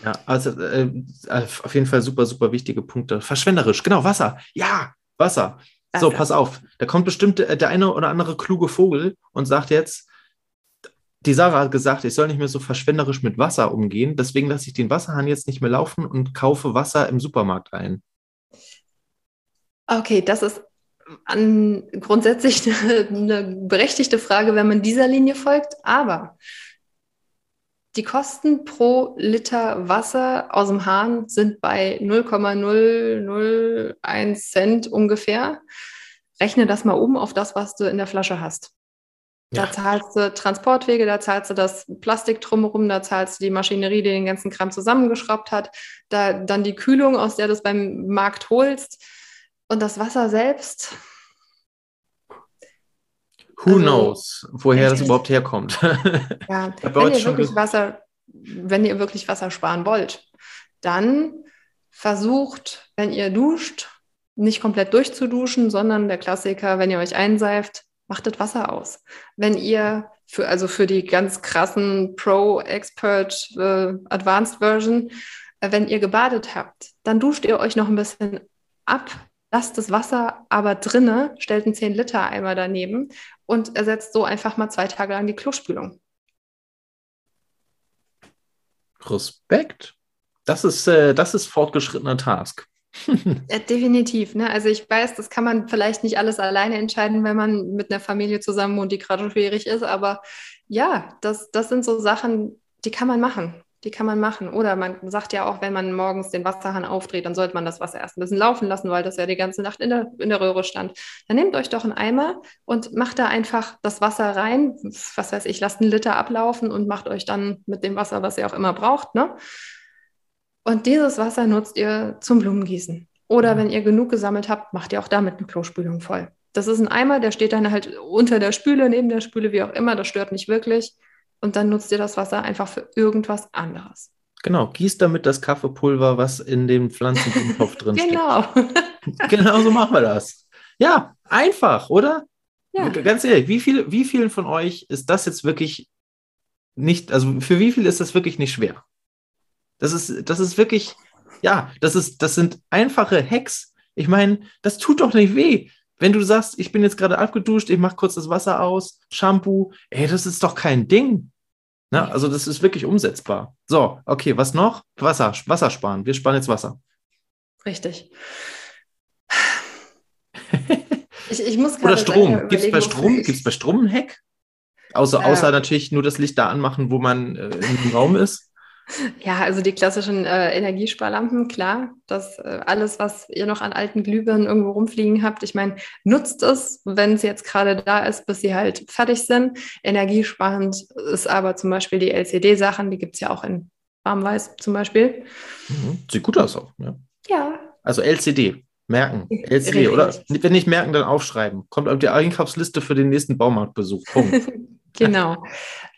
Ja, also äh, auf jeden Fall super, super wichtige Punkte. Verschwenderisch, genau, Wasser. Ja, Wasser. Wasser. So, pass auf. Da kommt bestimmt der eine oder andere kluge Vogel und sagt jetzt, die Sarah hat gesagt, ich soll nicht mehr so verschwenderisch mit Wasser umgehen. Deswegen lasse ich den Wasserhahn jetzt nicht mehr laufen und kaufe Wasser im Supermarkt ein. Okay, das ist an, grundsätzlich eine, *laughs* eine berechtigte Frage, wenn man dieser Linie folgt. Aber die Kosten pro Liter Wasser aus dem Hahn sind bei 0,001 Cent ungefähr. Rechne das mal um auf das, was du in der Flasche hast. Da zahlst du Transportwege, da zahlst du das Plastik drumherum, da zahlst du die Maschinerie, die den ganzen Kram zusammengeschraubt hat, da dann die Kühlung, aus der du es beim Markt holst und das Wasser selbst. Who also, knows, woher das *laughs* überhaupt herkommt. Ja, *laughs* wenn ihr, wirklich Wasser, wenn ihr wirklich Wasser sparen wollt, dann versucht, wenn ihr duscht, nicht komplett durchzuduschen, sondern der Klassiker, wenn ihr euch einseift, macht das Wasser aus. Wenn ihr für, also für die ganz krassen Pro, Expert, äh, Advanced Version, äh, wenn ihr gebadet habt, dann duscht ihr euch noch ein bisschen ab, lasst das Wasser aber drinne, stellt einen 10 Liter Eimer daneben und ersetzt so einfach mal zwei Tage lang die Klospülung. Respekt. Das ist, äh, das ist fortgeschrittener Task. Ja, *laughs* definitiv. Ne? Also ich weiß, das kann man vielleicht nicht alles alleine entscheiden, wenn man mit einer Familie zusammen wohnt, die gerade schwierig ist. Aber ja, das, das sind so Sachen, die kann man machen die kann man machen. Oder man sagt ja auch, wenn man morgens den Wasserhahn aufdreht, dann sollte man das Wasser erst ein bisschen laufen lassen, weil das ja die ganze Nacht in der, in der Röhre stand. Dann nehmt euch doch einen Eimer und macht da einfach das Wasser rein. Was weiß ich, lasst einen Liter ablaufen und macht euch dann mit dem Wasser, was ihr auch immer braucht. Ne? Und dieses Wasser nutzt ihr zum Blumengießen. Oder mhm. wenn ihr genug gesammelt habt, macht ihr auch damit eine Klospülung voll. Das ist ein Eimer, der steht dann halt unter der Spüle, neben der Spüle, wie auch immer. Das stört nicht wirklich und dann nutzt ihr das Wasser einfach für irgendwas anderes. Genau, gießt damit das Kaffeepulver, was in dem Pflanzentopf drin genau. steckt. *laughs* genau so machen wir das. Ja, einfach, oder? Ja. Ganz ehrlich, wie, viel, wie vielen von euch ist das jetzt wirklich nicht, also für wie viel ist das wirklich nicht schwer? Das ist, das ist wirklich, ja, das ist, das sind einfache Hacks. Ich meine, das tut doch nicht weh. Wenn du sagst, ich bin jetzt gerade abgeduscht, ich mache kurz das Wasser aus, Shampoo, ey, das ist doch kein Ding. Na, also das ist wirklich umsetzbar. So, okay, was noch? Wasser, Wasser sparen. Wir sparen jetzt Wasser. Richtig. *laughs* ich, ich muss Oder Strom. Gibt es bei Strom, gibt's bei Strom einen Hack? Außer, äh, außer natürlich nur das Licht da anmachen, wo man äh, im Raum ist. Ja, also die klassischen äh, Energiesparlampen, klar. Das äh, alles, was ihr noch an alten Glühbirnen irgendwo rumfliegen habt. Ich meine, nutzt es, wenn es jetzt gerade da ist, bis sie halt fertig sind. Energiesparend ist aber zum Beispiel die LCD-Sachen, die gibt es ja auch in Warmweiß zum Beispiel. Mhm. Sieht gut aus auch. Ja. ja. Also LCD. Merken. *laughs* LCD. Oder wenn nicht merken, dann aufschreiben. Kommt auf die Einkaufsliste für den nächsten Baumarktbesuch. Punkt. *laughs* genau.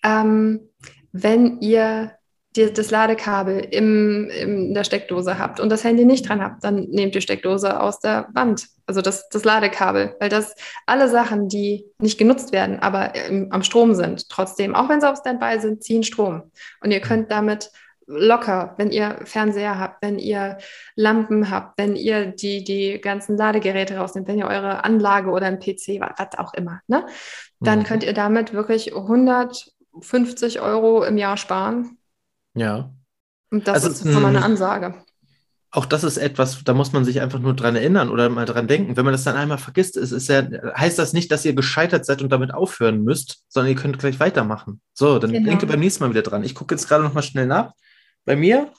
ähm, wenn ihr die, das Ladekabel im, in der Steckdose habt und das Handy nicht dran habt, dann nehmt die Steckdose aus der Wand, also das, das Ladekabel, weil das alle Sachen, die nicht genutzt werden, aber im, am Strom sind, trotzdem, auch wenn sie auf Standby sind, ziehen Strom. Und ihr könnt damit locker, wenn ihr Fernseher habt, wenn ihr Lampen habt, wenn ihr die, die ganzen Ladegeräte rausnehmt, wenn ihr eure Anlage oder ein PC, was auch immer, ne? dann mhm. könnt ihr damit wirklich 150 Euro im Jahr sparen ja. Und das also, ist schon mal eine Ansage. Auch das ist etwas, da muss man sich einfach nur dran erinnern oder mal dran denken. Wenn man das dann einmal vergisst, ist, ist ja, heißt das nicht, dass ihr gescheitert seid und damit aufhören müsst, sondern ihr könnt gleich weitermachen. So, dann genau. denkt ihr beim nächsten Mal wieder dran. Ich gucke jetzt gerade noch mal schnell nach. Bei mir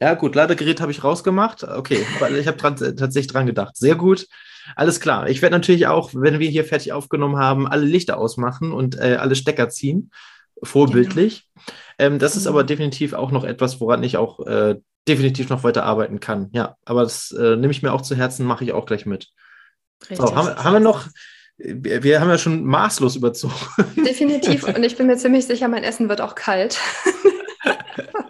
ja, gut, Ladegerät habe ich rausgemacht. Okay, weil ich habe dran, tatsächlich dran gedacht. Sehr gut. Alles klar. Ich werde natürlich auch, wenn wir hier fertig aufgenommen haben, alle Lichter ausmachen und äh, alle Stecker ziehen vorbildlich. Ähm, das ist aber mhm. definitiv auch noch etwas, woran ich auch äh, definitiv noch weiter arbeiten kann. Ja, aber das äh, nehme ich mir auch zu Herzen, mache ich auch gleich mit. Richtig. So, haben, haben wir noch, wir haben ja schon maßlos überzogen. Definitiv. *laughs* Und ich bin mir ziemlich sicher, mein Essen wird auch kalt. *laughs*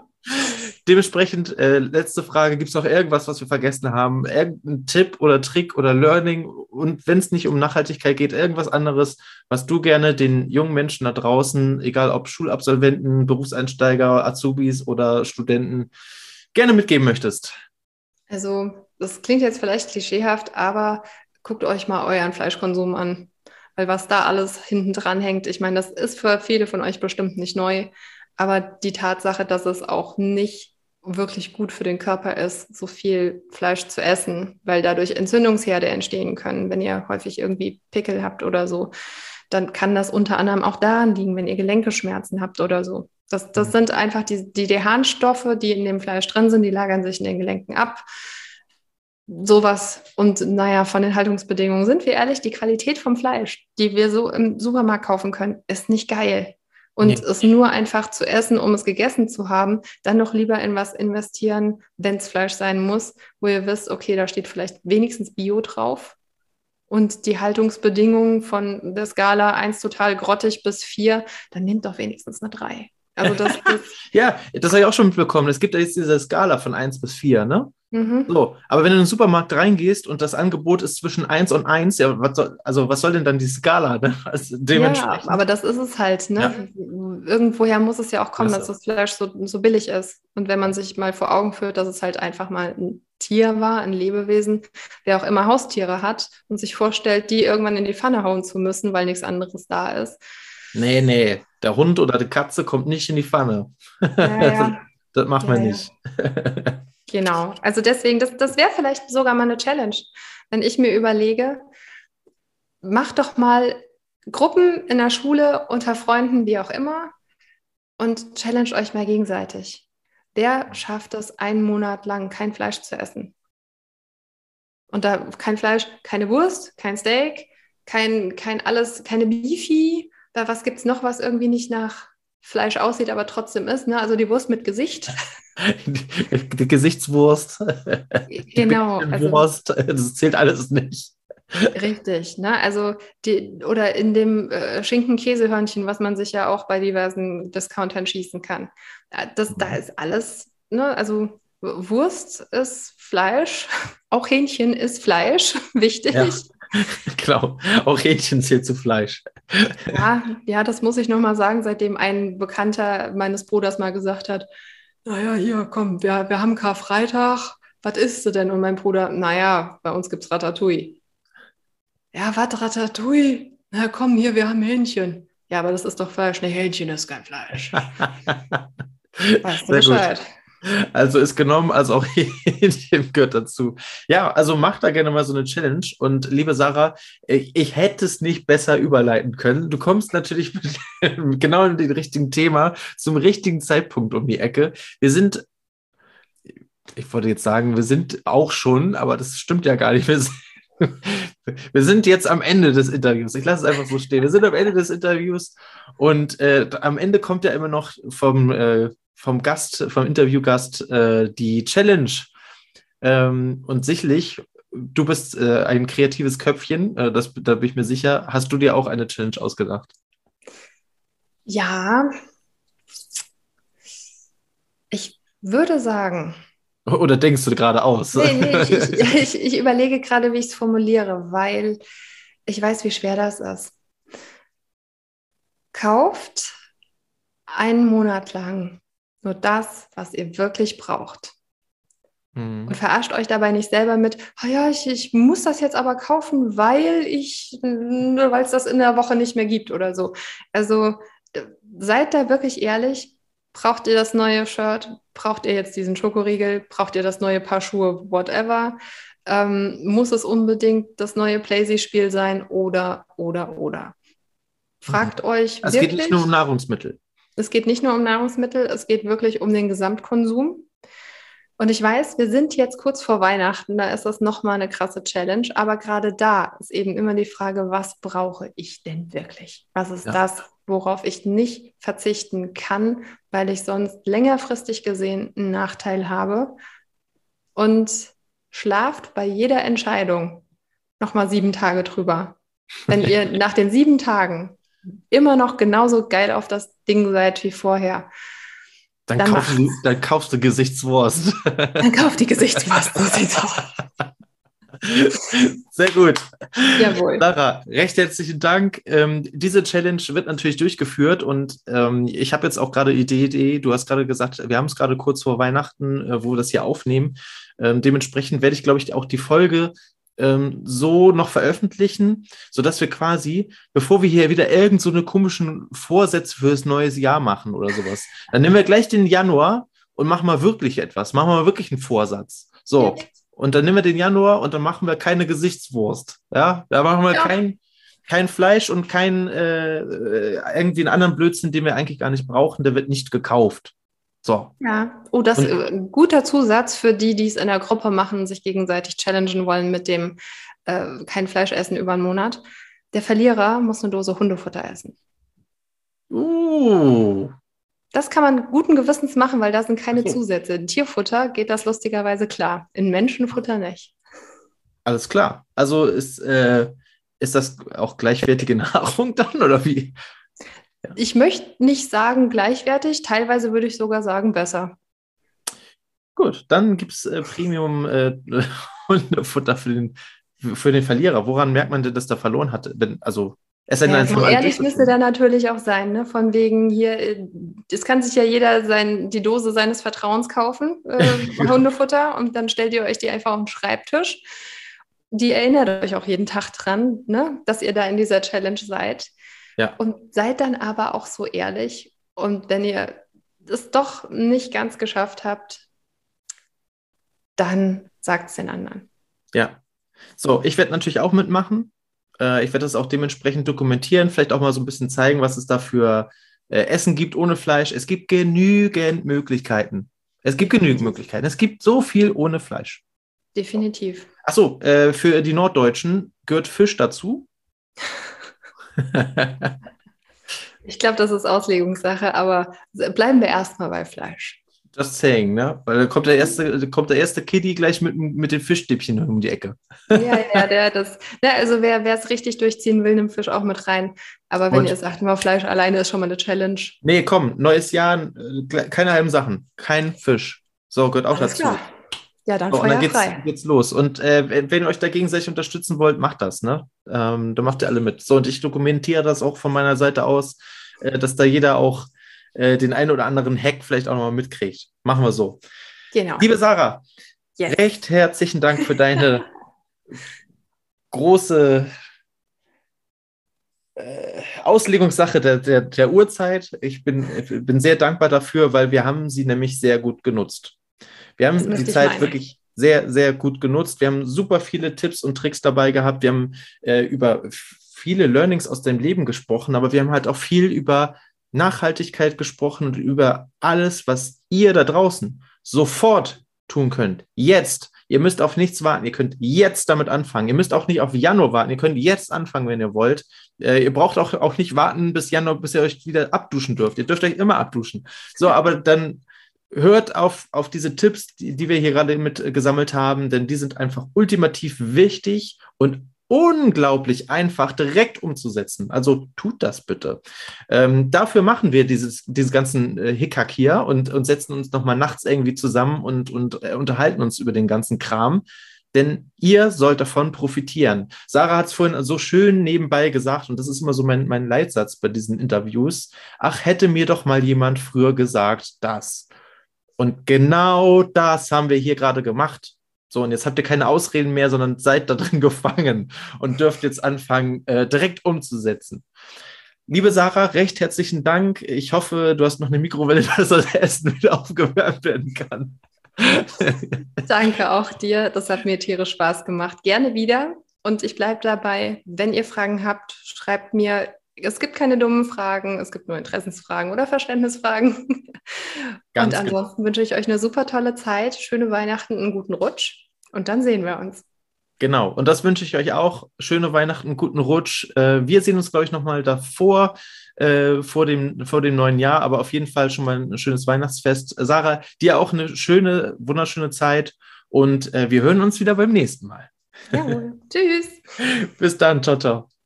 Dementsprechend, äh, letzte Frage, gibt es noch irgendwas, was wir vergessen haben? Irgendein Tipp oder Trick oder Learning? Und wenn es nicht um Nachhaltigkeit geht, irgendwas anderes, was du gerne den jungen Menschen da draußen, egal ob Schulabsolventen, Berufseinsteiger, Azubis oder Studenten, gerne mitgeben möchtest? Also, das klingt jetzt vielleicht klischeehaft, aber guckt euch mal euren Fleischkonsum an. Weil was da alles hinten dran hängt, ich meine, das ist für viele von euch bestimmt nicht neu. Aber die Tatsache, dass es auch nicht wirklich gut für den Körper ist, so viel Fleisch zu essen, weil dadurch Entzündungsherde entstehen können, wenn ihr häufig irgendwie Pickel habt oder so, dann kann das unter anderem auch daran liegen, wenn ihr Gelenkeschmerzen habt oder so. Das, das mhm. sind einfach die, die, die Harnstoffe, die in dem Fleisch drin sind, die lagern sich in den Gelenken ab. Sowas. Und naja, von den Haltungsbedingungen sind wir ehrlich, die Qualität vom Fleisch, die wir so im Supermarkt kaufen können, ist nicht geil und nee. es nur einfach zu essen, um es gegessen zu haben, dann noch lieber in was investieren, wenn es Fleisch sein muss, wo ihr wisst, okay, da steht vielleicht wenigstens Bio drauf. Und die Haltungsbedingungen von der Skala 1 total grottig bis 4, dann nehmt doch wenigstens eine 3. Also das, *laughs* das ja, das habe ich auch schon mitbekommen. Es gibt ja jetzt diese Skala von 1 bis 4, ne? Mhm. So, aber wenn du in den Supermarkt reingehst und das Angebot ist zwischen 1 und 1, ja, was soll, also was soll denn dann die Skala? Ne? *laughs* Also dementsprechend. Ja, aber das ist es halt, ne? Ja. Irgendwoher muss es ja auch kommen, dass das Fleisch so, so billig ist. Und wenn man sich mal vor Augen führt, dass es halt einfach mal ein Tier war, ein Lebewesen, der auch immer Haustiere hat und sich vorstellt, die irgendwann in die Pfanne hauen zu müssen, weil nichts anderes da ist. Nee, nee, der Hund oder die Katze kommt nicht in die Pfanne. Ja, ja. *laughs* das, das macht man nicht. *laughs* Genau. Also deswegen, das, das wäre vielleicht sogar mal eine Challenge, wenn ich mir überlege, mach doch mal Gruppen in der Schule, unter Freunden, wie auch immer, und challenge euch mal gegenseitig. Wer schafft es, einen Monat lang kein Fleisch zu essen? Und da kein Fleisch, keine Wurst, kein Steak, kein, kein alles, keine Beefy. Da was gibt es noch, was irgendwie nicht nach Fleisch aussieht, aber trotzdem ist? Ne? Also die Wurst mit Gesicht. *laughs* Die, Gesichtswurst. Genau. Die also, Wurst, das zählt alles nicht. Richtig, ne? Also die, oder in dem äh, Schinken-Käsehörnchen, was man sich ja auch bei diversen Discountern schießen kann. Äh, das, da ist alles, ne? Also Wurst ist Fleisch, auch Hähnchen ist Fleisch, *laughs* wichtig. Ja, *laughs* genau, auch Hähnchen zählt zu Fleisch. Ja, ja, das muss ich nochmal sagen, seitdem ein Bekannter meines Bruders mal gesagt hat, naja, hier, komm, wir, wir haben Karfreitag, was isst du denn? Und mein Bruder, naja, bei uns gibt es Ratatouille. Ja, was, Ratatouille? Na komm, hier, wir haben Hähnchen. Ja, aber das ist doch Fleisch. Ne, Hähnchen ist kein Fleisch. *laughs* weißt du Bescheid. Also ist genommen, also auch *laughs* Hähnchen gehört dazu. Ja, also mach da gerne mal so eine Challenge. Und liebe Sarah, ich, ich hätte es nicht besser überleiten können. Du kommst natürlich *laughs* mit, genau in dem richtigen Thema zum richtigen Zeitpunkt um die Ecke. Wir sind, ich wollte jetzt sagen, wir sind auch schon, aber das stimmt ja gar nicht. Wir sind, *laughs* wir sind jetzt am Ende des Interviews. Ich lasse es einfach so stehen. Wir sind am Ende des Interviews und äh, am Ende kommt ja immer noch vom äh, vom Gast, vom Interviewgast äh, die Challenge. Ähm, und sicherlich, du bist äh, ein kreatives Köpfchen, äh, das, da bin ich mir sicher. Hast du dir auch eine Challenge ausgedacht? Ja. Ich würde sagen. Oder denkst du gerade aus? Nee, nee, ich, ich, *laughs* ich überlege gerade, wie ich es formuliere, weil ich weiß, wie schwer das ist. Kauft einen Monat lang nur das, was ihr wirklich braucht. Mhm. Und verarscht euch dabei nicht selber mit, oh ja, ich, ich muss das jetzt aber kaufen, weil ich, weil es das in der Woche nicht mehr gibt oder so. Also seid da wirklich ehrlich. Braucht ihr das neue Shirt? Braucht ihr jetzt diesen Schokoriegel? Braucht ihr das neue Paar Schuhe? Whatever. Ähm, muss es unbedingt das neue Playsy-Spiel sein oder, oder, oder? Fragt mhm. euch. Es wirklich, geht nicht nur um Nahrungsmittel. Es geht nicht nur um Nahrungsmittel, es geht wirklich um den Gesamtkonsum. Und ich weiß, wir sind jetzt kurz vor Weihnachten, da ist das nochmal eine krasse Challenge. Aber gerade da ist eben immer die Frage, was brauche ich denn wirklich? Was ist ja. das, worauf ich nicht verzichten kann, weil ich sonst längerfristig gesehen einen Nachteil habe? Und schlaft bei jeder Entscheidung nochmal sieben Tage drüber. Wenn ihr *laughs* nach den sieben Tagen immer noch genauso geil auf das Ding seid wie vorher. Dann, dann, kauf, dann kaufst du Gesichtswurst. *laughs* Dann kauf die Gesichtswurst. So sieht's aus. *laughs* Sehr gut. Jawohl. Lara, recht herzlichen Dank. Ähm, diese Challenge wird natürlich durchgeführt und ähm, ich habe jetzt auch gerade die Idee, du hast gerade gesagt, wir haben es gerade kurz vor Weihnachten, äh, wo wir das hier aufnehmen. Ähm, dementsprechend werde ich, glaube ich, auch die Folge ähm, so noch veröffentlichen, sodass wir quasi, bevor wir hier wieder irgend so eine komischen Vorsätze fürs neue Jahr machen oder sowas, dann nehmen wir gleich den Januar und machen mal wirklich etwas, machen wir mal wirklich einen Vorsatz. So. Und dann nehmen wir den Januar und dann machen wir keine Gesichtswurst. Ja, da machen wir ja. kein, kein Fleisch und kein äh, äh irgendwie einen anderen Blödsinn, den wir eigentlich gar nicht brauchen, der wird nicht gekauft. So. Ja, oh, das ist ein äh, guter Zusatz für die, die es in der Gruppe machen, sich gegenseitig challengen wollen mit dem äh, kein Fleisch essen über einen Monat. Der Verlierer muss eine Dose Hundefutter essen. Uh. Das kann man guten Gewissens machen, weil da sind keine okay. Zusätze. In Tierfutter geht das lustigerweise klar. In Menschenfutter nicht. Alles klar. Also ist, äh, ist das auch gleichwertige *laughs* Nahrung dann oder wie? Ich möchte nicht sagen gleichwertig, teilweise würde ich sogar sagen besser. Gut, dann gibt es äh, Premium äh, *laughs* Hundefutter für den, für den Verlierer. Woran merkt man denn, dass der verloren hat? Denn, also es ja, so ehrlich müsste da natürlich auch sein, ne? Von wegen hier, es kann sich ja jeder sein, die Dose seines Vertrauens kaufen, *laughs* äh, Hundefutter, und dann stellt ihr euch die einfach auf den Schreibtisch. Die erinnert euch auch jeden Tag dran, ne? dass ihr da in dieser Challenge seid. Ja. Und seid dann aber auch so ehrlich. Und wenn ihr es doch nicht ganz geschafft habt, dann sagt es den anderen. Ja. So, ich werde natürlich auch mitmachen. Äh, ich werde das auch dementsprechend dokumentieren, vielleicht auch mal so ein bisschen zeigen, was es da für äh, Essen gibt ohne Fleisch. Es gibt genügend Möglichkeiten. Es gibt genügend Möglichkeiten. Es gibt so viel ohne Fleisch. Definitiv. Achso, äh, für die Norddeutschen gehört Fisch dazu. *laughs* *laughs* ich glaube, das ist Auslegungssache, aber bleiben wir erstmal bei Fleisch. Just saying, ne? Weil da kommt der erste, kommt der erste Kitty gleich mit, mit den Fischstäbchen um die Ecke. Ja, ja, der das. Ne, also wer es richtig durchziehen will, nimmt Fisch auch mit rein. Aber wenn Und, ihr sagt, nur Fleisch alleine ist schon mal eine Challenge. Nee, komm, neues Jahr, äh, keine halben Sachen. Kein Fisch. So, gehört auch Alles dazu. Klar. Ja, dann so, und dann geht's, geht's, los. Und äh, wenn ihr euch da gegenseitig unterstützen wollt, macht das, ne? Ähm, dann macht ihr alle mit. So, und ich dokumentiere das auch von meiner Seite aus, äh, dass da jeder auch äh, den einen oder anderen Hack vielleicht auch nochmal mitkriegt. Machen wir so. Genau. Liebe Sarah, yes. recht herzlichen Dank für deine *laughs* große äh, Auslegungssache der, der, der Uhrzeit. Ich bin, bin sehr dankbar dafür, weil wir haben sie nämlich sehr gut genutzt. Wir haben die Zeit meinen. wirklich sehr, sehr gut genutzt. Wir haben super viele Tipps und Tricks dabei gehabt. Wir haben äh, über viele Learnings aus deinem Leben gesprochen, aber wir haben halt auch viel über Nachhaltigkeit gesprochen und über alles, was ihr da draußen sofort tun könnt. Jetzt. Ihr müsst auf nichts warten. Ihr könnt jetzt damit anfangen. Ihr müsst auch nicht auf Januar warten. Ihr könnt jetzt anfangen, wenn ihr wollt. Äh, ihr braucht auch, auch nicht warten bis Januar, bis ihr euch wieder abduschen dürft. Ihr dürft euch immer abduschen. So, *laughs* aber dann hört auf, auf diese Tipps, die, die wir hier gerade mit gesammelt haben, denn die sind einfach ultimativ wichtig und unglaublich einfach direkt umzusetzen. Also tut das bitte. Ähm, dafür machen wir dieses, diese ganzen äh, Hickhack hier und, und setzen uns nochmal nachts irgendwie zusammen und, und äh, unterhalten uns über den ganzen Kram. Denn ihr sollt davon profitieren. Sarah hat es vorhin so schön nebenbei gesagt, und das ist immer so mein, mein Leitsatz bei diesen Interviews. Ach, hätte mir doch mal jemand früher gesagt, das. Und genau das haben wir hier gerade gemacht. So, und jetzt habt ihr keine Ausreden mehr, sondern seid da *laughs* drin gefangen und dürft jetzt anfangen, äh, direkt umzusetzen. Liebe Sarah, recht herzlichen Dank. Ich hoffe, du hast noch eine Mikrowelle, *laughs* dass das Essen wieder aufgewärmt werden kann. *laughs* Danke auch dir. Das hat mir tierisch Spaß gemacht. Gerne wieder. Und ich bleibe dabei. Wenn ihr Fragen habt, schreibt mir es gibt keine dummen Fragen, es gibt nur Interessensfragen oder Verständnisfragen. *laughs* Ganz und ansonsten genau. wünsche ich euch eine super tolle Zeit, schöne Weihnachten, einen guten Rutsch und dann sehen wir uns. Genau, und das wünsche ich euch auch. Schöne Weihnachten, guten Rutsch. Äh, wir sehen uns, glaube ich, nochmal davor, äh, vor, dem, vor dem neuen Jahr, aber auf jeden Fall schon mal ein schönes Weihnachtsfest. Sarah, dir auch eine schöne, wunderschöne Zeit und äh, wir hören uns wieder beim nächsten Mal. Jawohl. Tschüss. *laughs* Bis dann. Ciao, ciao.